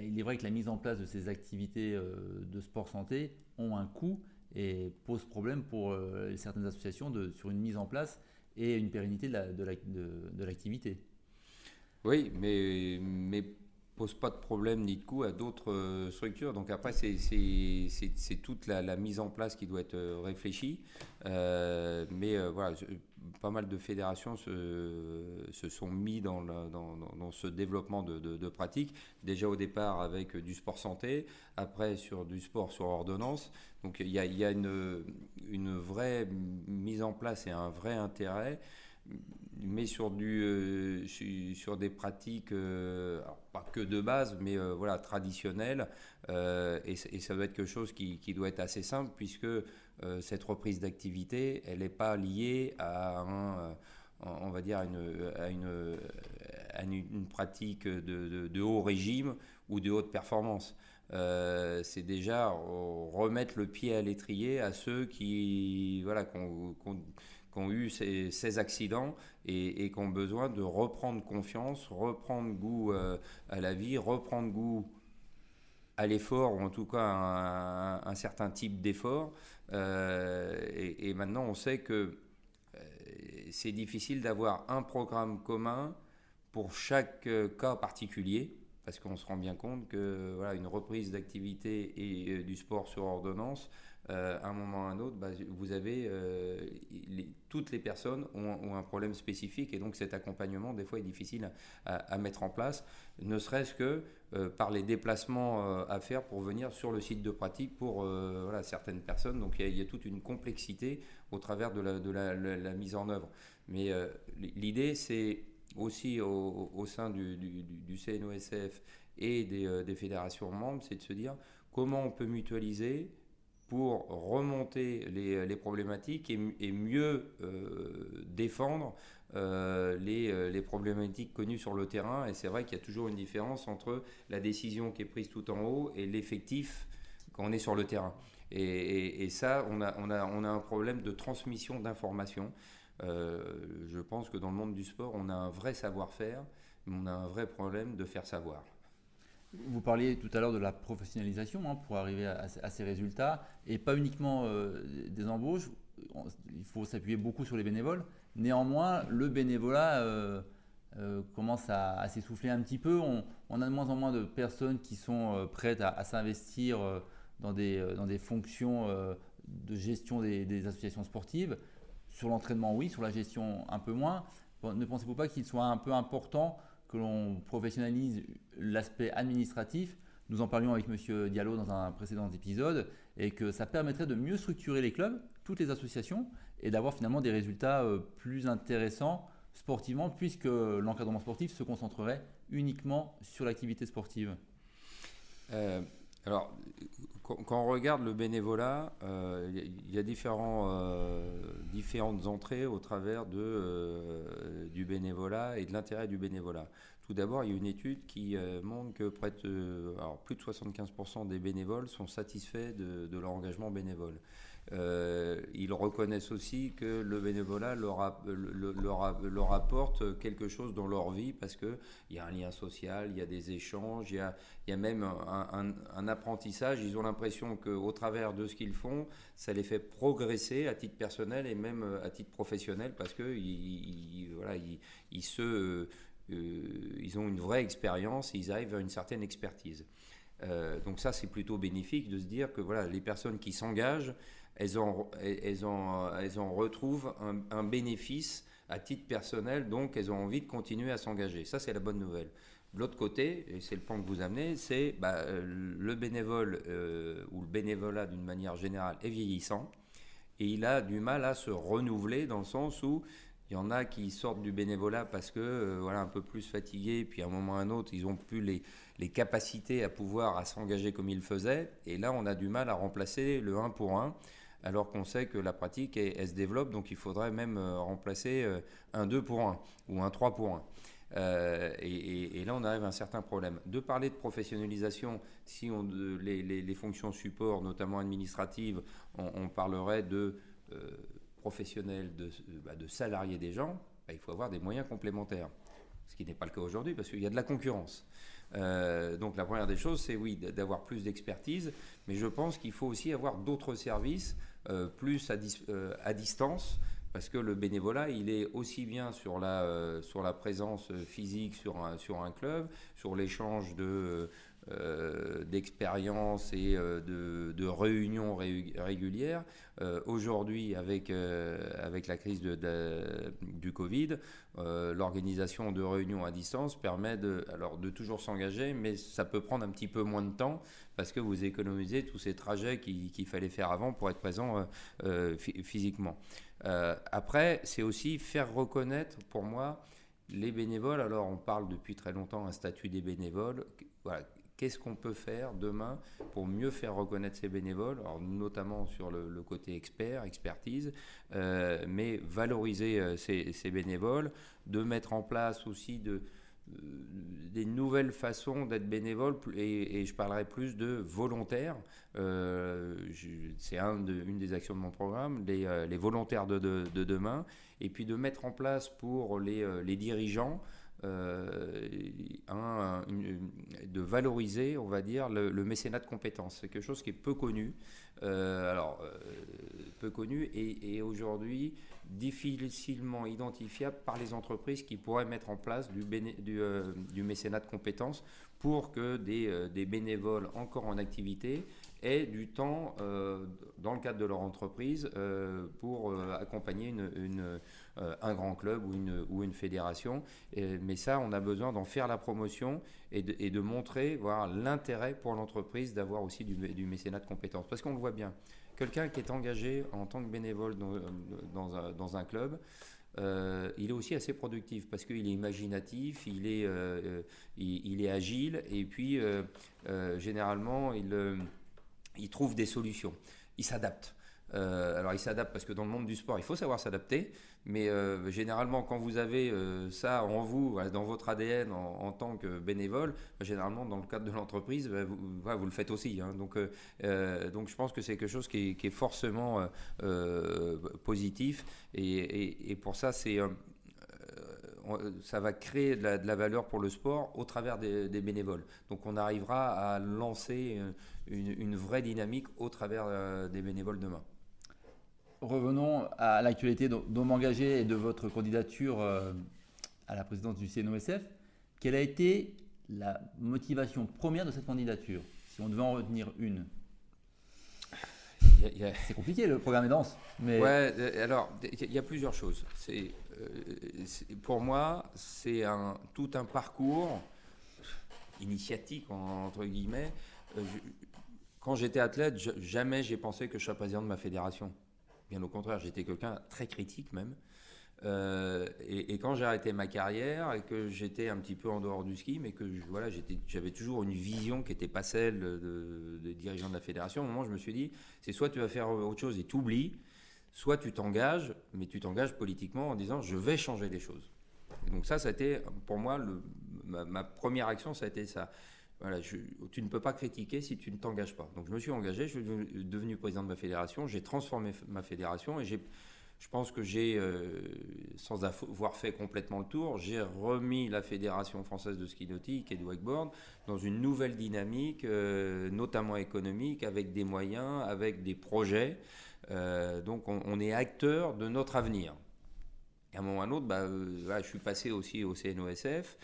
il est vrai que la mise en place de ces activités de sport santé ont un coût et pose problème pour euh, certaines associations sur une mise en place et une pérennité de l'activité. oui, mais, pose pas de problème ni de coût à d'autres euh, structures. Donc après, c'est toute la, mise en place qui doit être euh, réfléchie. Mais voilà, pas mal de fédérations se, sont mis dans, ce développement de, pratiques. Déjà au départ avec du sport santé, après sur du sport sur ordonnance. Donc il y a, une vraie mise en place et un vrai intérêt mais sur, du, euh, sur des pratiques, euh, pas que de base, mais euh, voilà, traditionnelles. Et, ça doit être quelque chose qui, qui doit être assez simple, puisque cette reprise d'activité, elle n'est pas liée à on va dire, une, une, une, pratique de, de, haut régime ou de haute performance. c'est déjà remettre le pied à l'étrier à ceux qui, voilà, qui ont eu ces, accidents et, qui ont besoin de reprendre confiance, reprendre goût euh, à la vie, reprendre goût à l'effort, ou en tout cas un, un certain type d'effort. Euh, et, maintenant, on sait que euh, c'est difficile d'avoir un programme commun pour chaque cas particulier, parce qu'on se rend bien compte que voilà, une reprise d'activité et du sport sur ordonnance, euh, à un moment ou à un autre, bah, vous avez euh, toutes les personnes ont, un problème spécifique et donc cet accompagnement des fois est difficile à, mettre en place, ne serait-ce que euh, par les déplacements à faire pour venir sur le site de pratique pour certaines personnes. Donc il y, a toute une complexité au travers de la, mise en œuvre. Mais l'idée c'est aussi au, sein du, CNOSF et des fédérations membres, c'est de se dire comment on peut mutualiser pour remonter les, problématiques et, mieux défendre les, les, problématiques connues sur le terrain. Et c'est vrai qu'il y a toujours une différence entre la décision qui est prise tout en haut et l'effectif quand on est sur le terrain. Et, ça, on a, un problème de transmission d'informations. Euh, je pense que dans le monde du sport, on a un vrai savoir-faire, mais on a un vrai problème de faire savoir. Vous parliez tout à l'heure de la professionnalisation hein, pour arriver à, ces résultats, et pas uniquement euh, des embauches. Il faut s'appuyer beaucoup sur les bénévoles. Néanmoins, le bénévolat euh, commence à, s'essouffler un petit peu. On, a de moins en moins de personnes qui sont prêtes à, s'investir dans, des, dans des fonctions de gestion des associations sportives. Sur l'entraînement, oui, sur la gestion, un peu moins. ne pensez-vous pas qu'il soit un peu important que l'on professionnalise l'aspect administratif Nous en parlions avec M. Diallo dans un précédent épisode, et que ça permettrait de mieux structurer les clubs, toutes les associations, et d'avoir finalement des résultats euh, plus intéressants sportivement, puisque l'encadrement sportif se concentrerait uniquement sur l'activité sportive. Euh, alors, quand on regarde le bénévolat, euh, il y a euh, différentes entrées au travers euh, du bénévolat et de l'intérêt du bénévolat. Tout d'abord, il y a une étude qui montre que plus de 75% des bénévoles sont satisfaits de leur engagement bénévole. Euh, ils reconnaissent aussi que le bénévolat leur, apporte quelque chose dans leur vie parce qu'il y a un lien social, il y a des échanges, il y a, même un, apprentissage. Ils ont l'impression qu'au travers de ce qu'ils font, ça les fait progresser à titre personnel et même à titre professionnel parce qu'ils euh, ils ont une vraie expérience, ils arrivent à une certaine expertise. Euh, donc ça, c'est plutôt bénéfique de se dire que voilà, les personnes qui s'engagent, elles en, elles elles retrouvent un, bénéfice à titre personnel, donc elles ont envie de continuer à s'engager. Ça, c'est la bonne nouvelle. L'autre côté, et c'est le point que vous amenez, c'est bah, euh, le bénévole euh, ou le bénévolat d'une manière générale est vieillissant et il a du mal à se renouveler dans le sens où il y en a qui sortent du bénévolat parce que euh, voilà un peu plus fatigués, puis à un moment ou à un autre, ils n'ont plus les, capacités à pouvoir à s'engager comme ils le faisaient. Et là, on a du mal à remplacer le 1 pour 1 alors qu'on sait que la pratique, elle, se développe, donc il faudrait même euh, remplacer euh, un 2 pour 1 ou un 3 pour 1. Euh, et, là, on arrive à un certain problème. De parler de professionnalisation, si on, les, fonctions support, notamment administratives, on, parlerait de professionnels, bah, de, salariés des gens, bah, il faut avoir des moyens complémentaires. Ce qui n'est pas le cas aujourd'hui parce qu'il y a de la concurrence. Euh, donc la première des choses, c'est oui, d'avoir plus d'expertise, mais je pense qu'il faut aussi avoir d'autres services euh, plus euh, à, distance, parce que le bénévolat, il est aussi bien sur la, sur la présence physique sur sur un club, sur l'échange de euh, d'expérience et euh, de, réunions régulières. Euh, aujourd'hui, avec, avec la crise de, du Covid, l'organisation de réunions à distance permet de, alors, de toujours s'engager, mais ça peut prendre un petit peu moins de temps parce que vous économisez tous ces trajets qu'il fallait faire avant pour être présent physiquement. après, c'est aussi faire reconnaître pour moi les bénévoles. Alors, on parle depuis très longtemps un statut des bénévoles. Voilà, Qu'est-ce qu'on peut faire demain pour mieux faire reconnaître ces bénévoles, notamment sur le, côté expert, expertise, euh, mais valoriser euh, ces, bénévoles, de mettre en place aussi euh, des nouvelles façons d'être bénévole et, je parlerai plus de volontaires. c'est un une des actions de mon programme, les, volontaires de, demain, et puis de mettre en place pour les dirigeants euh, de valoriser, on va dire, le, mécénat de compétences. C'est quelque chose qui est peu connu, euh, alors euh, peu connu et, aujourd'hui difficilement identifiable par les entreprises qui pourraient mettre en place du, mécénat de compétences pour que des, bénévoles encore en activité aient du temps dans le cadre de leur entreprise pour accompagner une euh, un grand club ou une, fédération. mais ça, on a besoin d'en faire la promotion et de, et de montrer l'intérêt pour l'entreprise d'avoir aussi du, mécénat de compétences. Parce qu'on le voit bien, quelqu'un qui est engagé en tant que bénévole dans, un, club, euh, il est aussi assez productif parce qu'il est imaginatif, euh, il, est agile et puis généralement il il trouve des solutions, il s'adapte. Euh, alors il s'adapte parce que dans le monde du sport, il faut savoir s'adapter, mais euh, généralement quand vous avez euh, ça en vous, dans votre ADN en, tant que bénévole, bah, généralement dans le cadre de l'entreprise, bah, vous, le faites aussi. Hein. donc, donc je pense que c'est quelque chose qui est, forcément positif, et, pour ça c'est ça va créer de la, valeur pour le sport au travers des, bénévoles. Donc on arrivera à lancer une, une vraie dynamique au travers des bénévoles demain revenons à l'actualité d'homme engagé et de votre candidature euh, à la présidence du CNOSF. Quelle a été la motivation première de cette candidature, si on devait en retenir une? C'est compliqué, le programme est dense. Mais... Ouais, euh, alors, il y a plusieurs choses. C'est, euh, pour moi, c'est tout un parcours initiatique, entre guillemets. quand j'étais athlète, jamais j'ai pensé que je serais président de ma fédération. Bien au contraire, j'étais quelqu'un très critique même. Euh, et, quand j'ai arrêté ma carrière et que j'étais un petit peu en dehors du ski, mais que voilà, j'avais toujours une vision qui n'était pas celle des dirigeants de la fédération, au moment je me suis dit, c'est soit tu vas faire autre chose et t'oublies, soit tu t'engages, mais tu t'engages politiquement en disant, je vais changer les choses. donc ça, ça a été pour moi, ma, première action, ça a été ça. Voilà, tu ne peux pas critiquer si tu ne t'engages pas. Donc je me suis engagé, je suis devenu président de ma fédération, j'ai transformé ma fédération et je pense que j'ai, euh, sans avoir fait complètement le tour, j'ai remis la Fédération française de ski nautique et de wakeboard dans une nouvelle dynamique, euh, notamment économique, avec des moyens, avec des projets. Euh, donc on, est acteur de notre avenir. Et à un moment ou à un autre, bah, je suis passé aussi au CNOSF.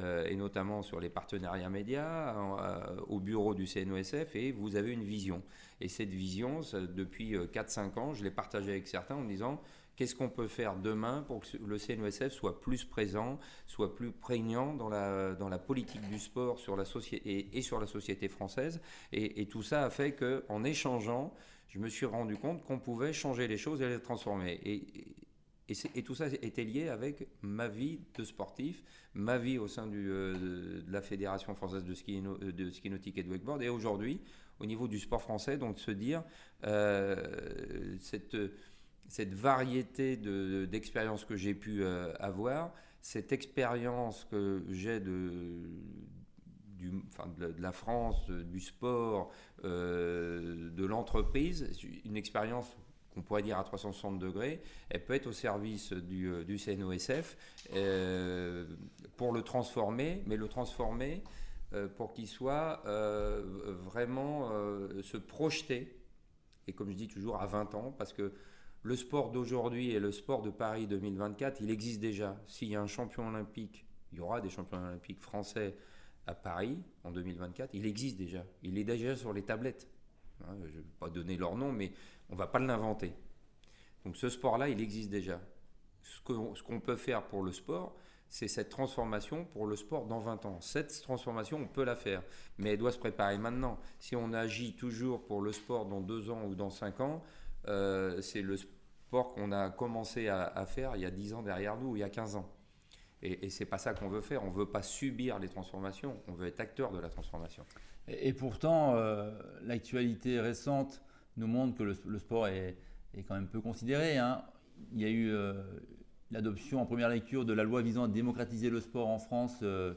Euh, et notamment sur les partenariats médias, euh, au bureau du CNOSF, et vous avez une vision. Et cette vision, depuis 4-5 euh, ans, je l'ai partagée avec certains en disant qu'est-ce qu'on peut faire demain pour que le CNOSF soit plus présent, soit plus prégnant dans la, politique du sport sur la société et, sur la société française. Et, tout ça a fait qu'en échangeant, je me suis rendu compte qu'on pouvait changer les choses et les transformer. Et, tout ça était lié avec ma vie de sportif, ma vie au sein euh, de la Fédération française de ski, euh, nautique et de wakeboard. Et aujourd'hui, au niveau du sport français, donc se dire euh, cette, variété d'expériences que j'ai pu avoir, cette expérience que j'ai de, la France, du sport, de l'entreprise, une expérience qu'on pourrait dire à 360 degrés, elle peut être au service du, euh, du CNOSF euh, pour le transformer, mais le transformer euh, pour qu'il soit vraiment se projeter, et comme je dis toujours à 20 ans, parce que le sport d'aujourd'hui et le sport de Paris 2024, il existe déjà. S'il y a un champion olympique, il y aura des champions olympiques français à Paris en 2024, il existe déjà. Il est déjà sur les tablettes. Hein, je ne vais pas donner leur nom, mais on ne va pas l'inventer. Donc ce sport-là, il existe déjà. Ce qu'on peut faire pour le sport, c'est cette transformation pour le sport dans 20 ans. Cette transformation, on peut la faire, mais elle doit se préparer maintenant. Si on agit toujours pour le sport dans 2 ans ou dans 5 ans, euh, c'est le sport qu'on a commencé à, faire il y a 10 ans derrière nous, il y a 15 ans. Et, et c'est pas ça qu'on veut faire. On ne veut pas subir les transformations, on veut être acteur de la transformation. Et, pourtant, euh, l'actualité récente nous montre que le, sport est, quand même peu considéré. Hein. Il y a eu euh, l'adoption en première lecture de la loi visant à démocratiser le sport en France euh,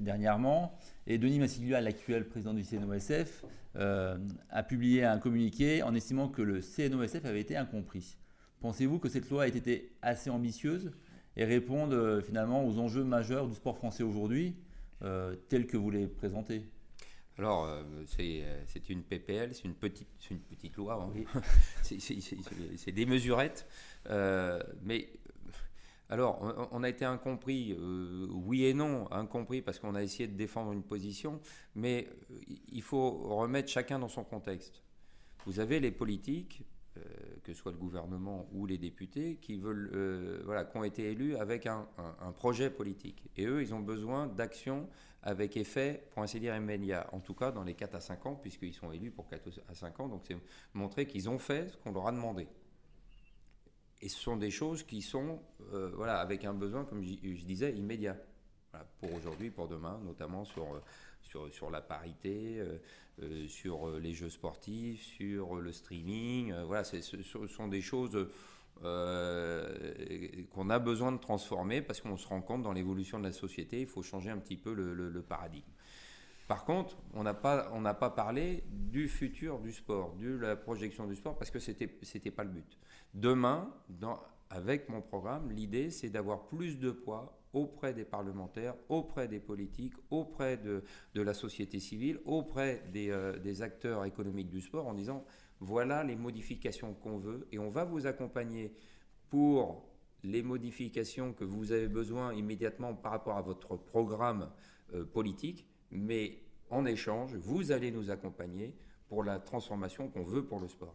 dernièrement. Et Denis Massiglia, l'actuel président du CNOSF, a publié un communiqué en estimant que le CNOSF avait été incompris. Pensez-vous que cette loi a été assez ambitieuse et réponde finalement aux enjeux majeurs du sport français aujourd'hui, tels que vous les présentez alors, euh, euh, c'est une PPL, c'est une petite, une petite loi, hein. c'est des mesurettes. Euh, mais alors, on, a été incompris, oui et non, incompris parce qu'on a essayé de défendre une position, mais il faut remettre chacun dans son contexte. Vous avez les politiques, que ce soit le gouvernement ou les députés, qui, veulent, voilà, qui ont été élus avec un, un projet politique. Et eux, ils ont besoin d'actions avec effet, pour ainsi dire, immédiat, en tout cas dans les 4 à 5 ans, puisqu'ils sont élus pour 4 à 5 ans, donc c'est montrer qu'ils ont fait ce qu'on leur a demandé. Et ce sont des choses qui sont, euh, voilà, avec un besoin, comme je, disais, immédiat. pour aujourd'hui, pour demain, notamment sur, sur, la parité, sur les jeux sportifs, sur le streaming. voilà, ce sont des choses qu'on a besoin de transformer parce qu'on se rend compte dans l'évolution de la société, il faut changer un petit peu le paradigme. Par contre, on n'a pas, pas parlé du futur du sport, de la projection du sport, parce que ce n'était pas le but. Demain, avec mon programme, l'idée, c'est d'avoir plus de poids auprès des parlementaires, auprès des politiques, auprès de, la société civile, auprès euh, des, acteurs économiques du sport, en disant, voilà les modifications qu'on veut, et on va vous accompagner pour les modifications que vous avez besoin immédiatement par rapport à votre programme euh, politique mais en échange, vous allez nous accompagner pour la transformation qu'on veut pour le sport.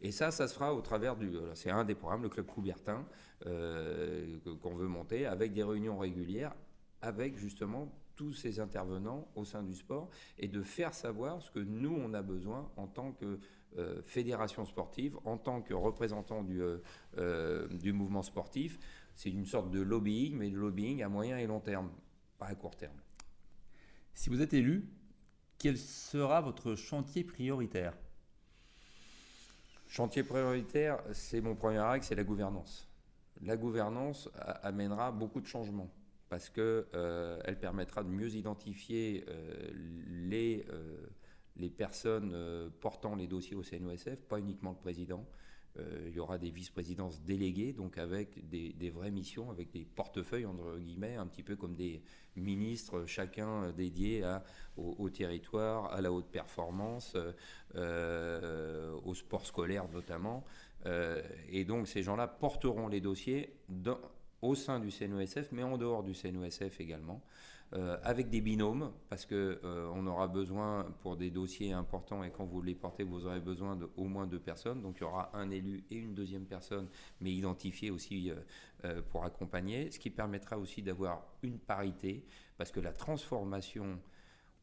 Et ça, ça se au travers du. C'est un des programmes, le Club Coubertin, euh, qu'on veut monter, avec des réunions régulières, avec justement tous ces intervenants au sein du sport, et de faire savoir ce que nous, on a besoin en tant que euh, fédération sportive, en tant que représentant du, euh, du mouvement sportif. C'est une sorte de lobbying, mais de lobbying à moyen et long terme, pas à court terme. Si vous êtes élu, quel sera votre chantier prioritaire? Chantier prioritaire, c'est mon premier axe, c'est la gouvernance. La gouvernance amènera beaucoup de changements parce qu'elle euh, permettra de mieux identifier euh, les, euh, les personnes portant les dossiers au CNOSF, pas uniquement le président, il y aura des vice-présidences déléguées, donc avec des, vraies missions, avec des portefeuilles, entre guillemets, un petit peu comme des ministres, chacun dédié au, territoire, à la haute performance, euh, au sport scolaire notamment. Euh, et donc ces gens-là porteront les dossiers au sein du CNOSF, mais en dehors du CNOSF également. Euh, avec des binômes, parce qu'on euh, on aura besoin pour des dossiers importants et quand vous les portez, vous aurez besoin de moins deux personnes. Donc il y aura un élu et une deuxième personne, mais identifiée aussi euh, pour accompagner, ce qui permettra aussi d'avoir une parité, parce que la transformation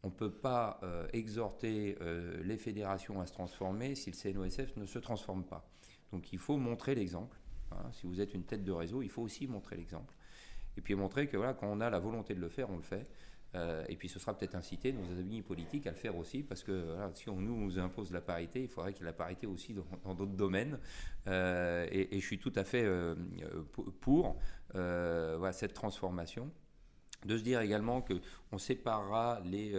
on ne peut pas exhorter les fédérations à se transformer si le CNOSF ne se transforme pas. Donc il faut montrer l'exemple. Hein. Si vous êtes une tête de réseau, il faut aussi montrer l'exemple et puis montrer que voilà, quand on a la volonté de le faire, on le fait. Euh, et puis ce sera peut-être inciter nos amis politiques à le faire aussi, parce que si on nous, nous impose la parité, il faudrait qu'il y ait la parité aussi dans d'autres domaines. Euh, et, je suis tout à fait euh, pour cette transformation. De se dire également qu'on séparera les,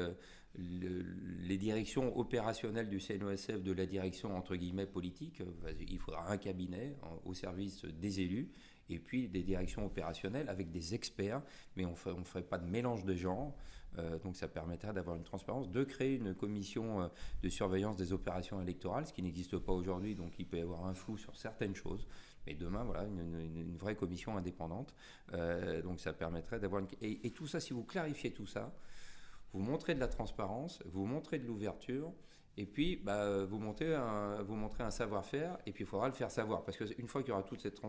les directions opérationnelles du CNOSF de la direction entre guillemets politique. Il faudra un cabinet au service des élus et puis des directions opérationnelles avec des experts, mais on ne ferait pas de mélange de genres. Euh, donc ça permettra d'avoir une transparence, de créer une commission euh, de surveillance des opérations électorales, ce qui n'existe pas aujourd'hui, donc il peut y avoir un flou sur certaines choses. Mais demain, voilà, une, vraie commission indépendante. Euh, donc ça permettrait d'avoir une... Et, tout ça, si vous clarifiez tout ça, vous montrez de la transparence, vous montrez de l'ouverture, et puis, bah, vous, montez vous montrez un savoir-faire, et puis il faudra le faire savoir. Parce qu'une fois qu'il y aura toute cette,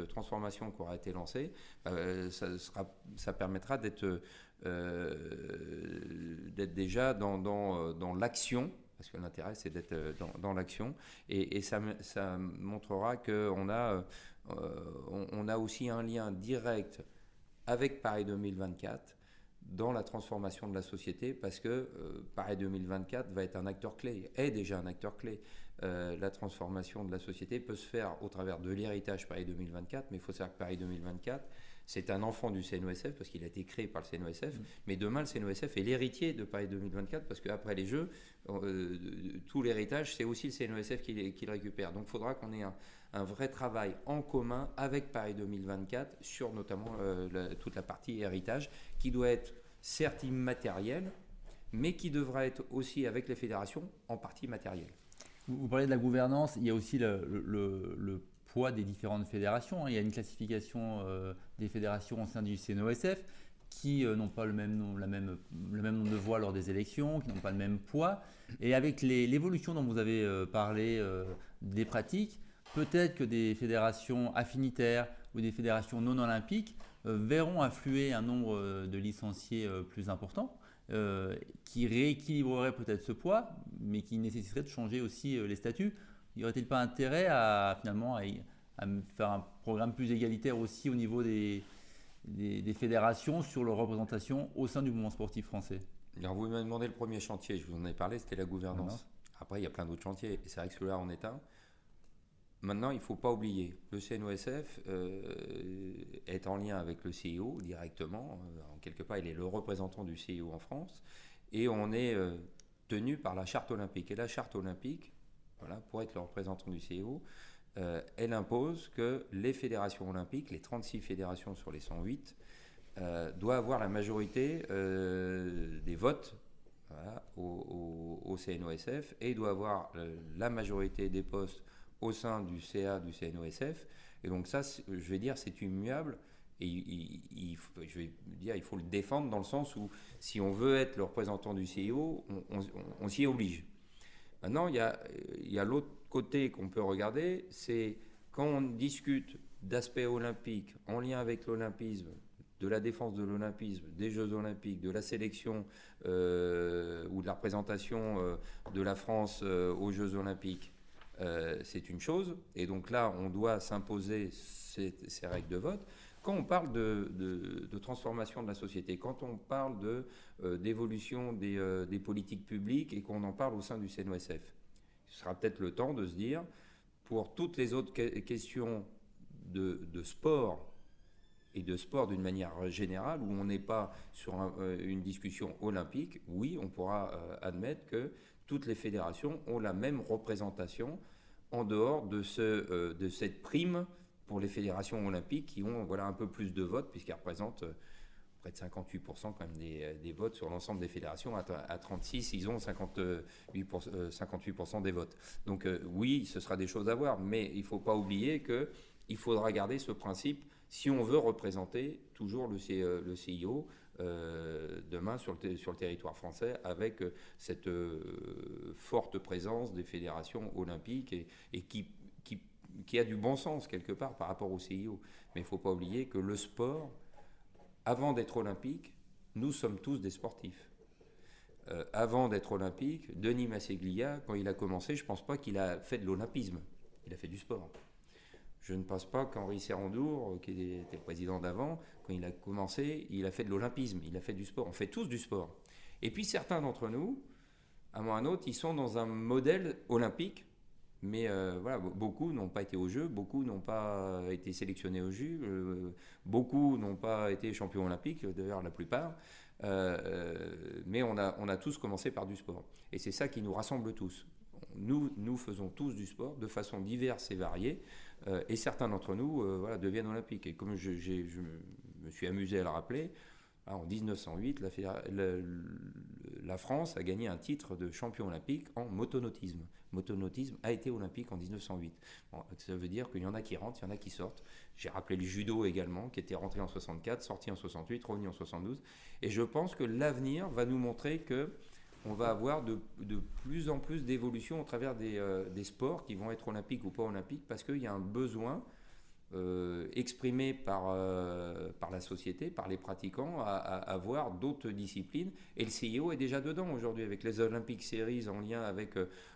euh, transformation qui aura été lancée, bah, ça, permettra d'être euh, déjà dans, euh, l'action, parce que l'intérêt c'est d'être dans, l'action, et, ça, montrera qu'on a, on a aussi un lien direct avec Paris 2024 dans la transformation de la société parce que euh, Paris 2024 va être un acteur clé, est déjà un acteur clé. Euh, la transformation de la société peut se faire au travers de l'héritage Paris 2024, mais il faut savoir que Paris 2024, c'est un enfant du CNOSF parce qu'il a été créé par le CNOSF, mmh. mais demain le CNOSF est l'héritier de Paris 2024 parce qu'après les Jeux, euh, tout l'héritage, c'est aussi le CNOSF qui, le récupère. Donc il faudra qu'on ait un, vrai travail en commun avec Paris 2024 sur notamment toute la partie héritage qui doit être certes immatériel, mais qui devra être aussi avec les fédérations en partie matériel. Vous parlez de la gouvernance, il y a aussi le, poids des différentes fédérations. Hein. Il y a une classification euh, des fédérations au sein du CNOSF qui euh, n'ont pas le même, nombre, la même, le même nombre de voix lors des élections, qui n'ont pas le même poids. Et avec l'évolution dont vous avez euh, parlé des pratiques, peut-être que des fédérations affinitaires ou des fédérations non olympiques verront affluer un nombre euh, de licenciés euh, plus important, qui rééquilibrerait peut-être ce poids, mais qui nécessiterait de changer aussi les statuts. Y aurait-il pas intérêt à finalement à, faire un programme plus égalitaire aussi au niveau des, des, fédérations sur leur représentation au sein du mouvement sportif français? Bien, Vous m'avez demandé le premier chantier, je vous en ai parlé, c'était la gouvernance. Après, il y a plein d'autres chantiers, et c'est vrai que celui-là en est un. Maintenant, il ne faut pas oublier, le CNOSF euh, est en lien avec le CIO directement. Euh, en quelque part, il est le représentant du CIO en France. Et on est euh, tenu par la charte olympique. Et la charte olympique, voilà, pour être le représentant du CIO, elle impose que les fédérations olympiques, les 36 fédérations sur les 108, doivent avoir la majorité des votes au, au, CNOSF et doivent avoir la majorité des postes au sein du CA du CNOSF. Et donc ça, je vais dire, c'est immuable. Et je vais dire, il faut le défendre dans le sens où si on veut être le représentant du CIO, on, s'y oblige. Maintenant, il y a, il y a l'autre côté qu'on peut regarder, c'est quand on discute d'aspects olympiques en lien avec l'olympisme, de la défense de l'olympisme, des Jeux olympiques, de la sélection euh, ou de la représentation euh, de la France euh, aux Jeux olympiques, euh, c'est une chose. Et donc là, on doit s'imposer ces, règles de vote. Quand on parle de, transformation de la société, quand on parle euh, d'évolution euh, des, politiques publiques et qu'on en parle au sein du CNOSF, ce sera peut-être le temps de se dire, pour toutes les autres questions de, sport et de sport d'une manière générale, où on n'est pas sur une discussion olympique, oui, on pourra admettre que toutes les fédérations ont la même représentation en dehors euh, de cette prime pour les fédérations olympiques qui ont voilà, un peu plus de votes, puisqu'elles représentent euh, près de 58% quand même des, votes sur l'ensemble des fédérations. À, 36, ils ont 58%, 58 euh, des votes. Donc oui, ce sera des choses à voir, mais il ne faut pas oublier qu'il faudra garder ce principe si on veut représenter toujours le CIO euh, demain sur le, territoire français avec euh, cette euh, forte présence des fédérations olympiques et, qui, a du bon sens quelque part par rapport au CIO. Mais il ne faut pas oublier que le sport, avant d'être olympique, nous sommes tous des sportifs. avant d'être olympique, Denis Masseglia, quand il a commencé, je ne pense pas qu'il a fait de l'olympisme, il a fait du sport. Je ne pense pas qu'Henri Serrandour, qui était président d'avant, quand il a commencé, il a fait de l'olympisme, il a fait du sport. On fait tous du sport. Et puis certains d'entre nous, à un un autre, ils sont dans un modèle olympique, mais euh, voilà, beaucoup n'ont pas été au jeu, beaucoup n'ont pas été sélectionnés au jeu, euh, beaucoup n'ont pas été champions olympiques, d'ailleurs la plupart. Euh, mais on a, on a tous commencé par du sport. Et c'est ça qui nous rassemble tous. Nous, faisons tous du sport de façon diverse et variée. Euh, et certains d'entre nous euh, voilà, deviennent olympiques. Et comme je, me suis amusé à le rappeler, hein, en 1908, la, France a gagné un titre de champion olympique en motonautisme. Motonautisme a été olympique en 1908. ça veut dire qu'il y en a qui rentrent, il y en a qui sortent. J'ai rappelé le judo également, qui était rentré en 64, sorti en 68, revenu en 72. Et je pense que l'avenir va nous montrer que on va avoir de, plus en plus d'évolution au travers euh, des, sports qui vont être olympiques ou pas olympiques, parce qu'il y a un besoin euh, exprimé par, euh, par la société, par les pratiquants, à, avoir d'autres disciplines. Et le CIO est déjà dedans aujourd'hui, avec les Olympic Series en lien avec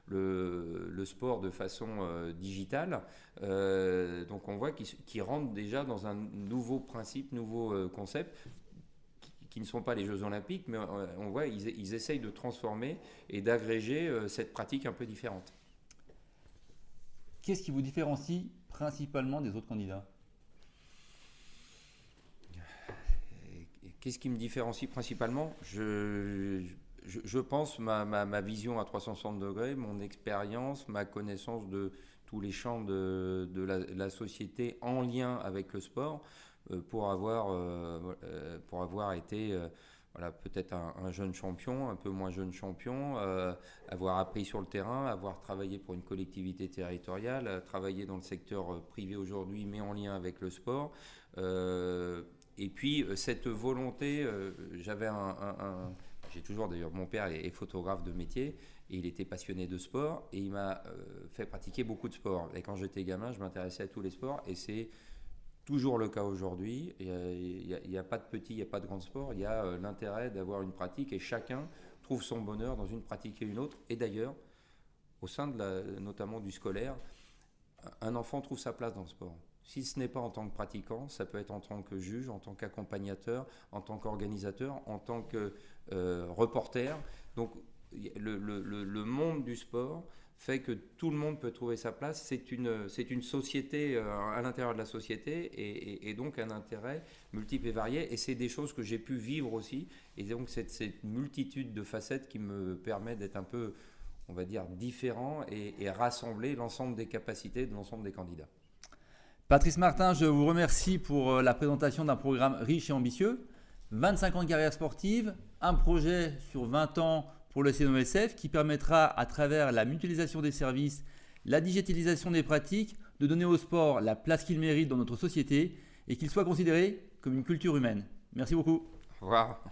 le, sport de façon digitale. donc on voit qu'ils rentrent déjà dans un nouveau principe, nouveau concept qui ne sont pas les Jeux Olympiques, mais euh, on voit ils, ils essayent de transformer et d'agréger euh, cette pratique un peu différente. Qu'est-ce qui vous différencie principalement des autres candidats? Qu'est-ce qui me différencie principalement? Je, je, pense ma, ma, vision à 360 degrés, mon expérience, ma connaissance de tous les champs de, de la, société en lien avec le sport. Euh, pour avoir, euh, euh, pour avoir été voilà, peut-être un, jeune champion, un peu moins jeune champion, avoir appris sur le terrain, avoir travaillé pour une collectivité territoriale, travailler dans le secteur privé aujourd'hui, mais en lien avec le sport. et puis cette volonté, j'avais un, j'ai toujours d'ailleurs, mon père est, photographe de métier et il était passionné de sport et il m'a fait pratiquer beaucoup de sport. Et quand j'étais gamin, je m'intéressais à tous les sports et c'est toujours le cas aujourd'hui. Il n'y a, pas de petit, il n'y a pas de grand sport. Il y a euh, l'intérêt d'avoir une pratique et chacun trouve son bonheur dans une pratique et une autre. Et d'ailleurs, au sein de la, notamment du scolaire, un enfant trouve sa place dans le sport. Si ce n'est pas en tant que pratiquant, ça peut être en tant que juge, en tant qu'accompagnateur, en tant qu'organisateur, en tant que euh, reporter. Donc le, monde du sport fait que tout le monde peut trouver sa place. C'est une, c'est une société euh, à l'intérieur de la société et, donc un intérêt multiple et varié. Et c'est des choses que j'ai pu vivre aussi. Et donc cette, cette multitude de facettes qui me permet d'être un peu, on va dire, différent et, et rassembler l'ensemble des capacités de l'ensemble des candidats. Patrice Martin, je vous remercie pour euh, la présentation d'un programme riche et ambitieux. 25 ans de carrière sportive, un projet sur 20 ans pour le CNOSF qui permettra, à travers la mutualisation des services, la digitalisation des pratiques, de donner au sport la place qu'il mérite dans notre société et qu'il soit considéré comme une culture humaine. Merci beaucoup. Au revoir.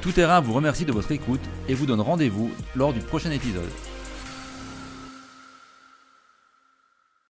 Tout terrain vous remercie de votre écoute et vous donne rendez-vous lors du prochain épisode.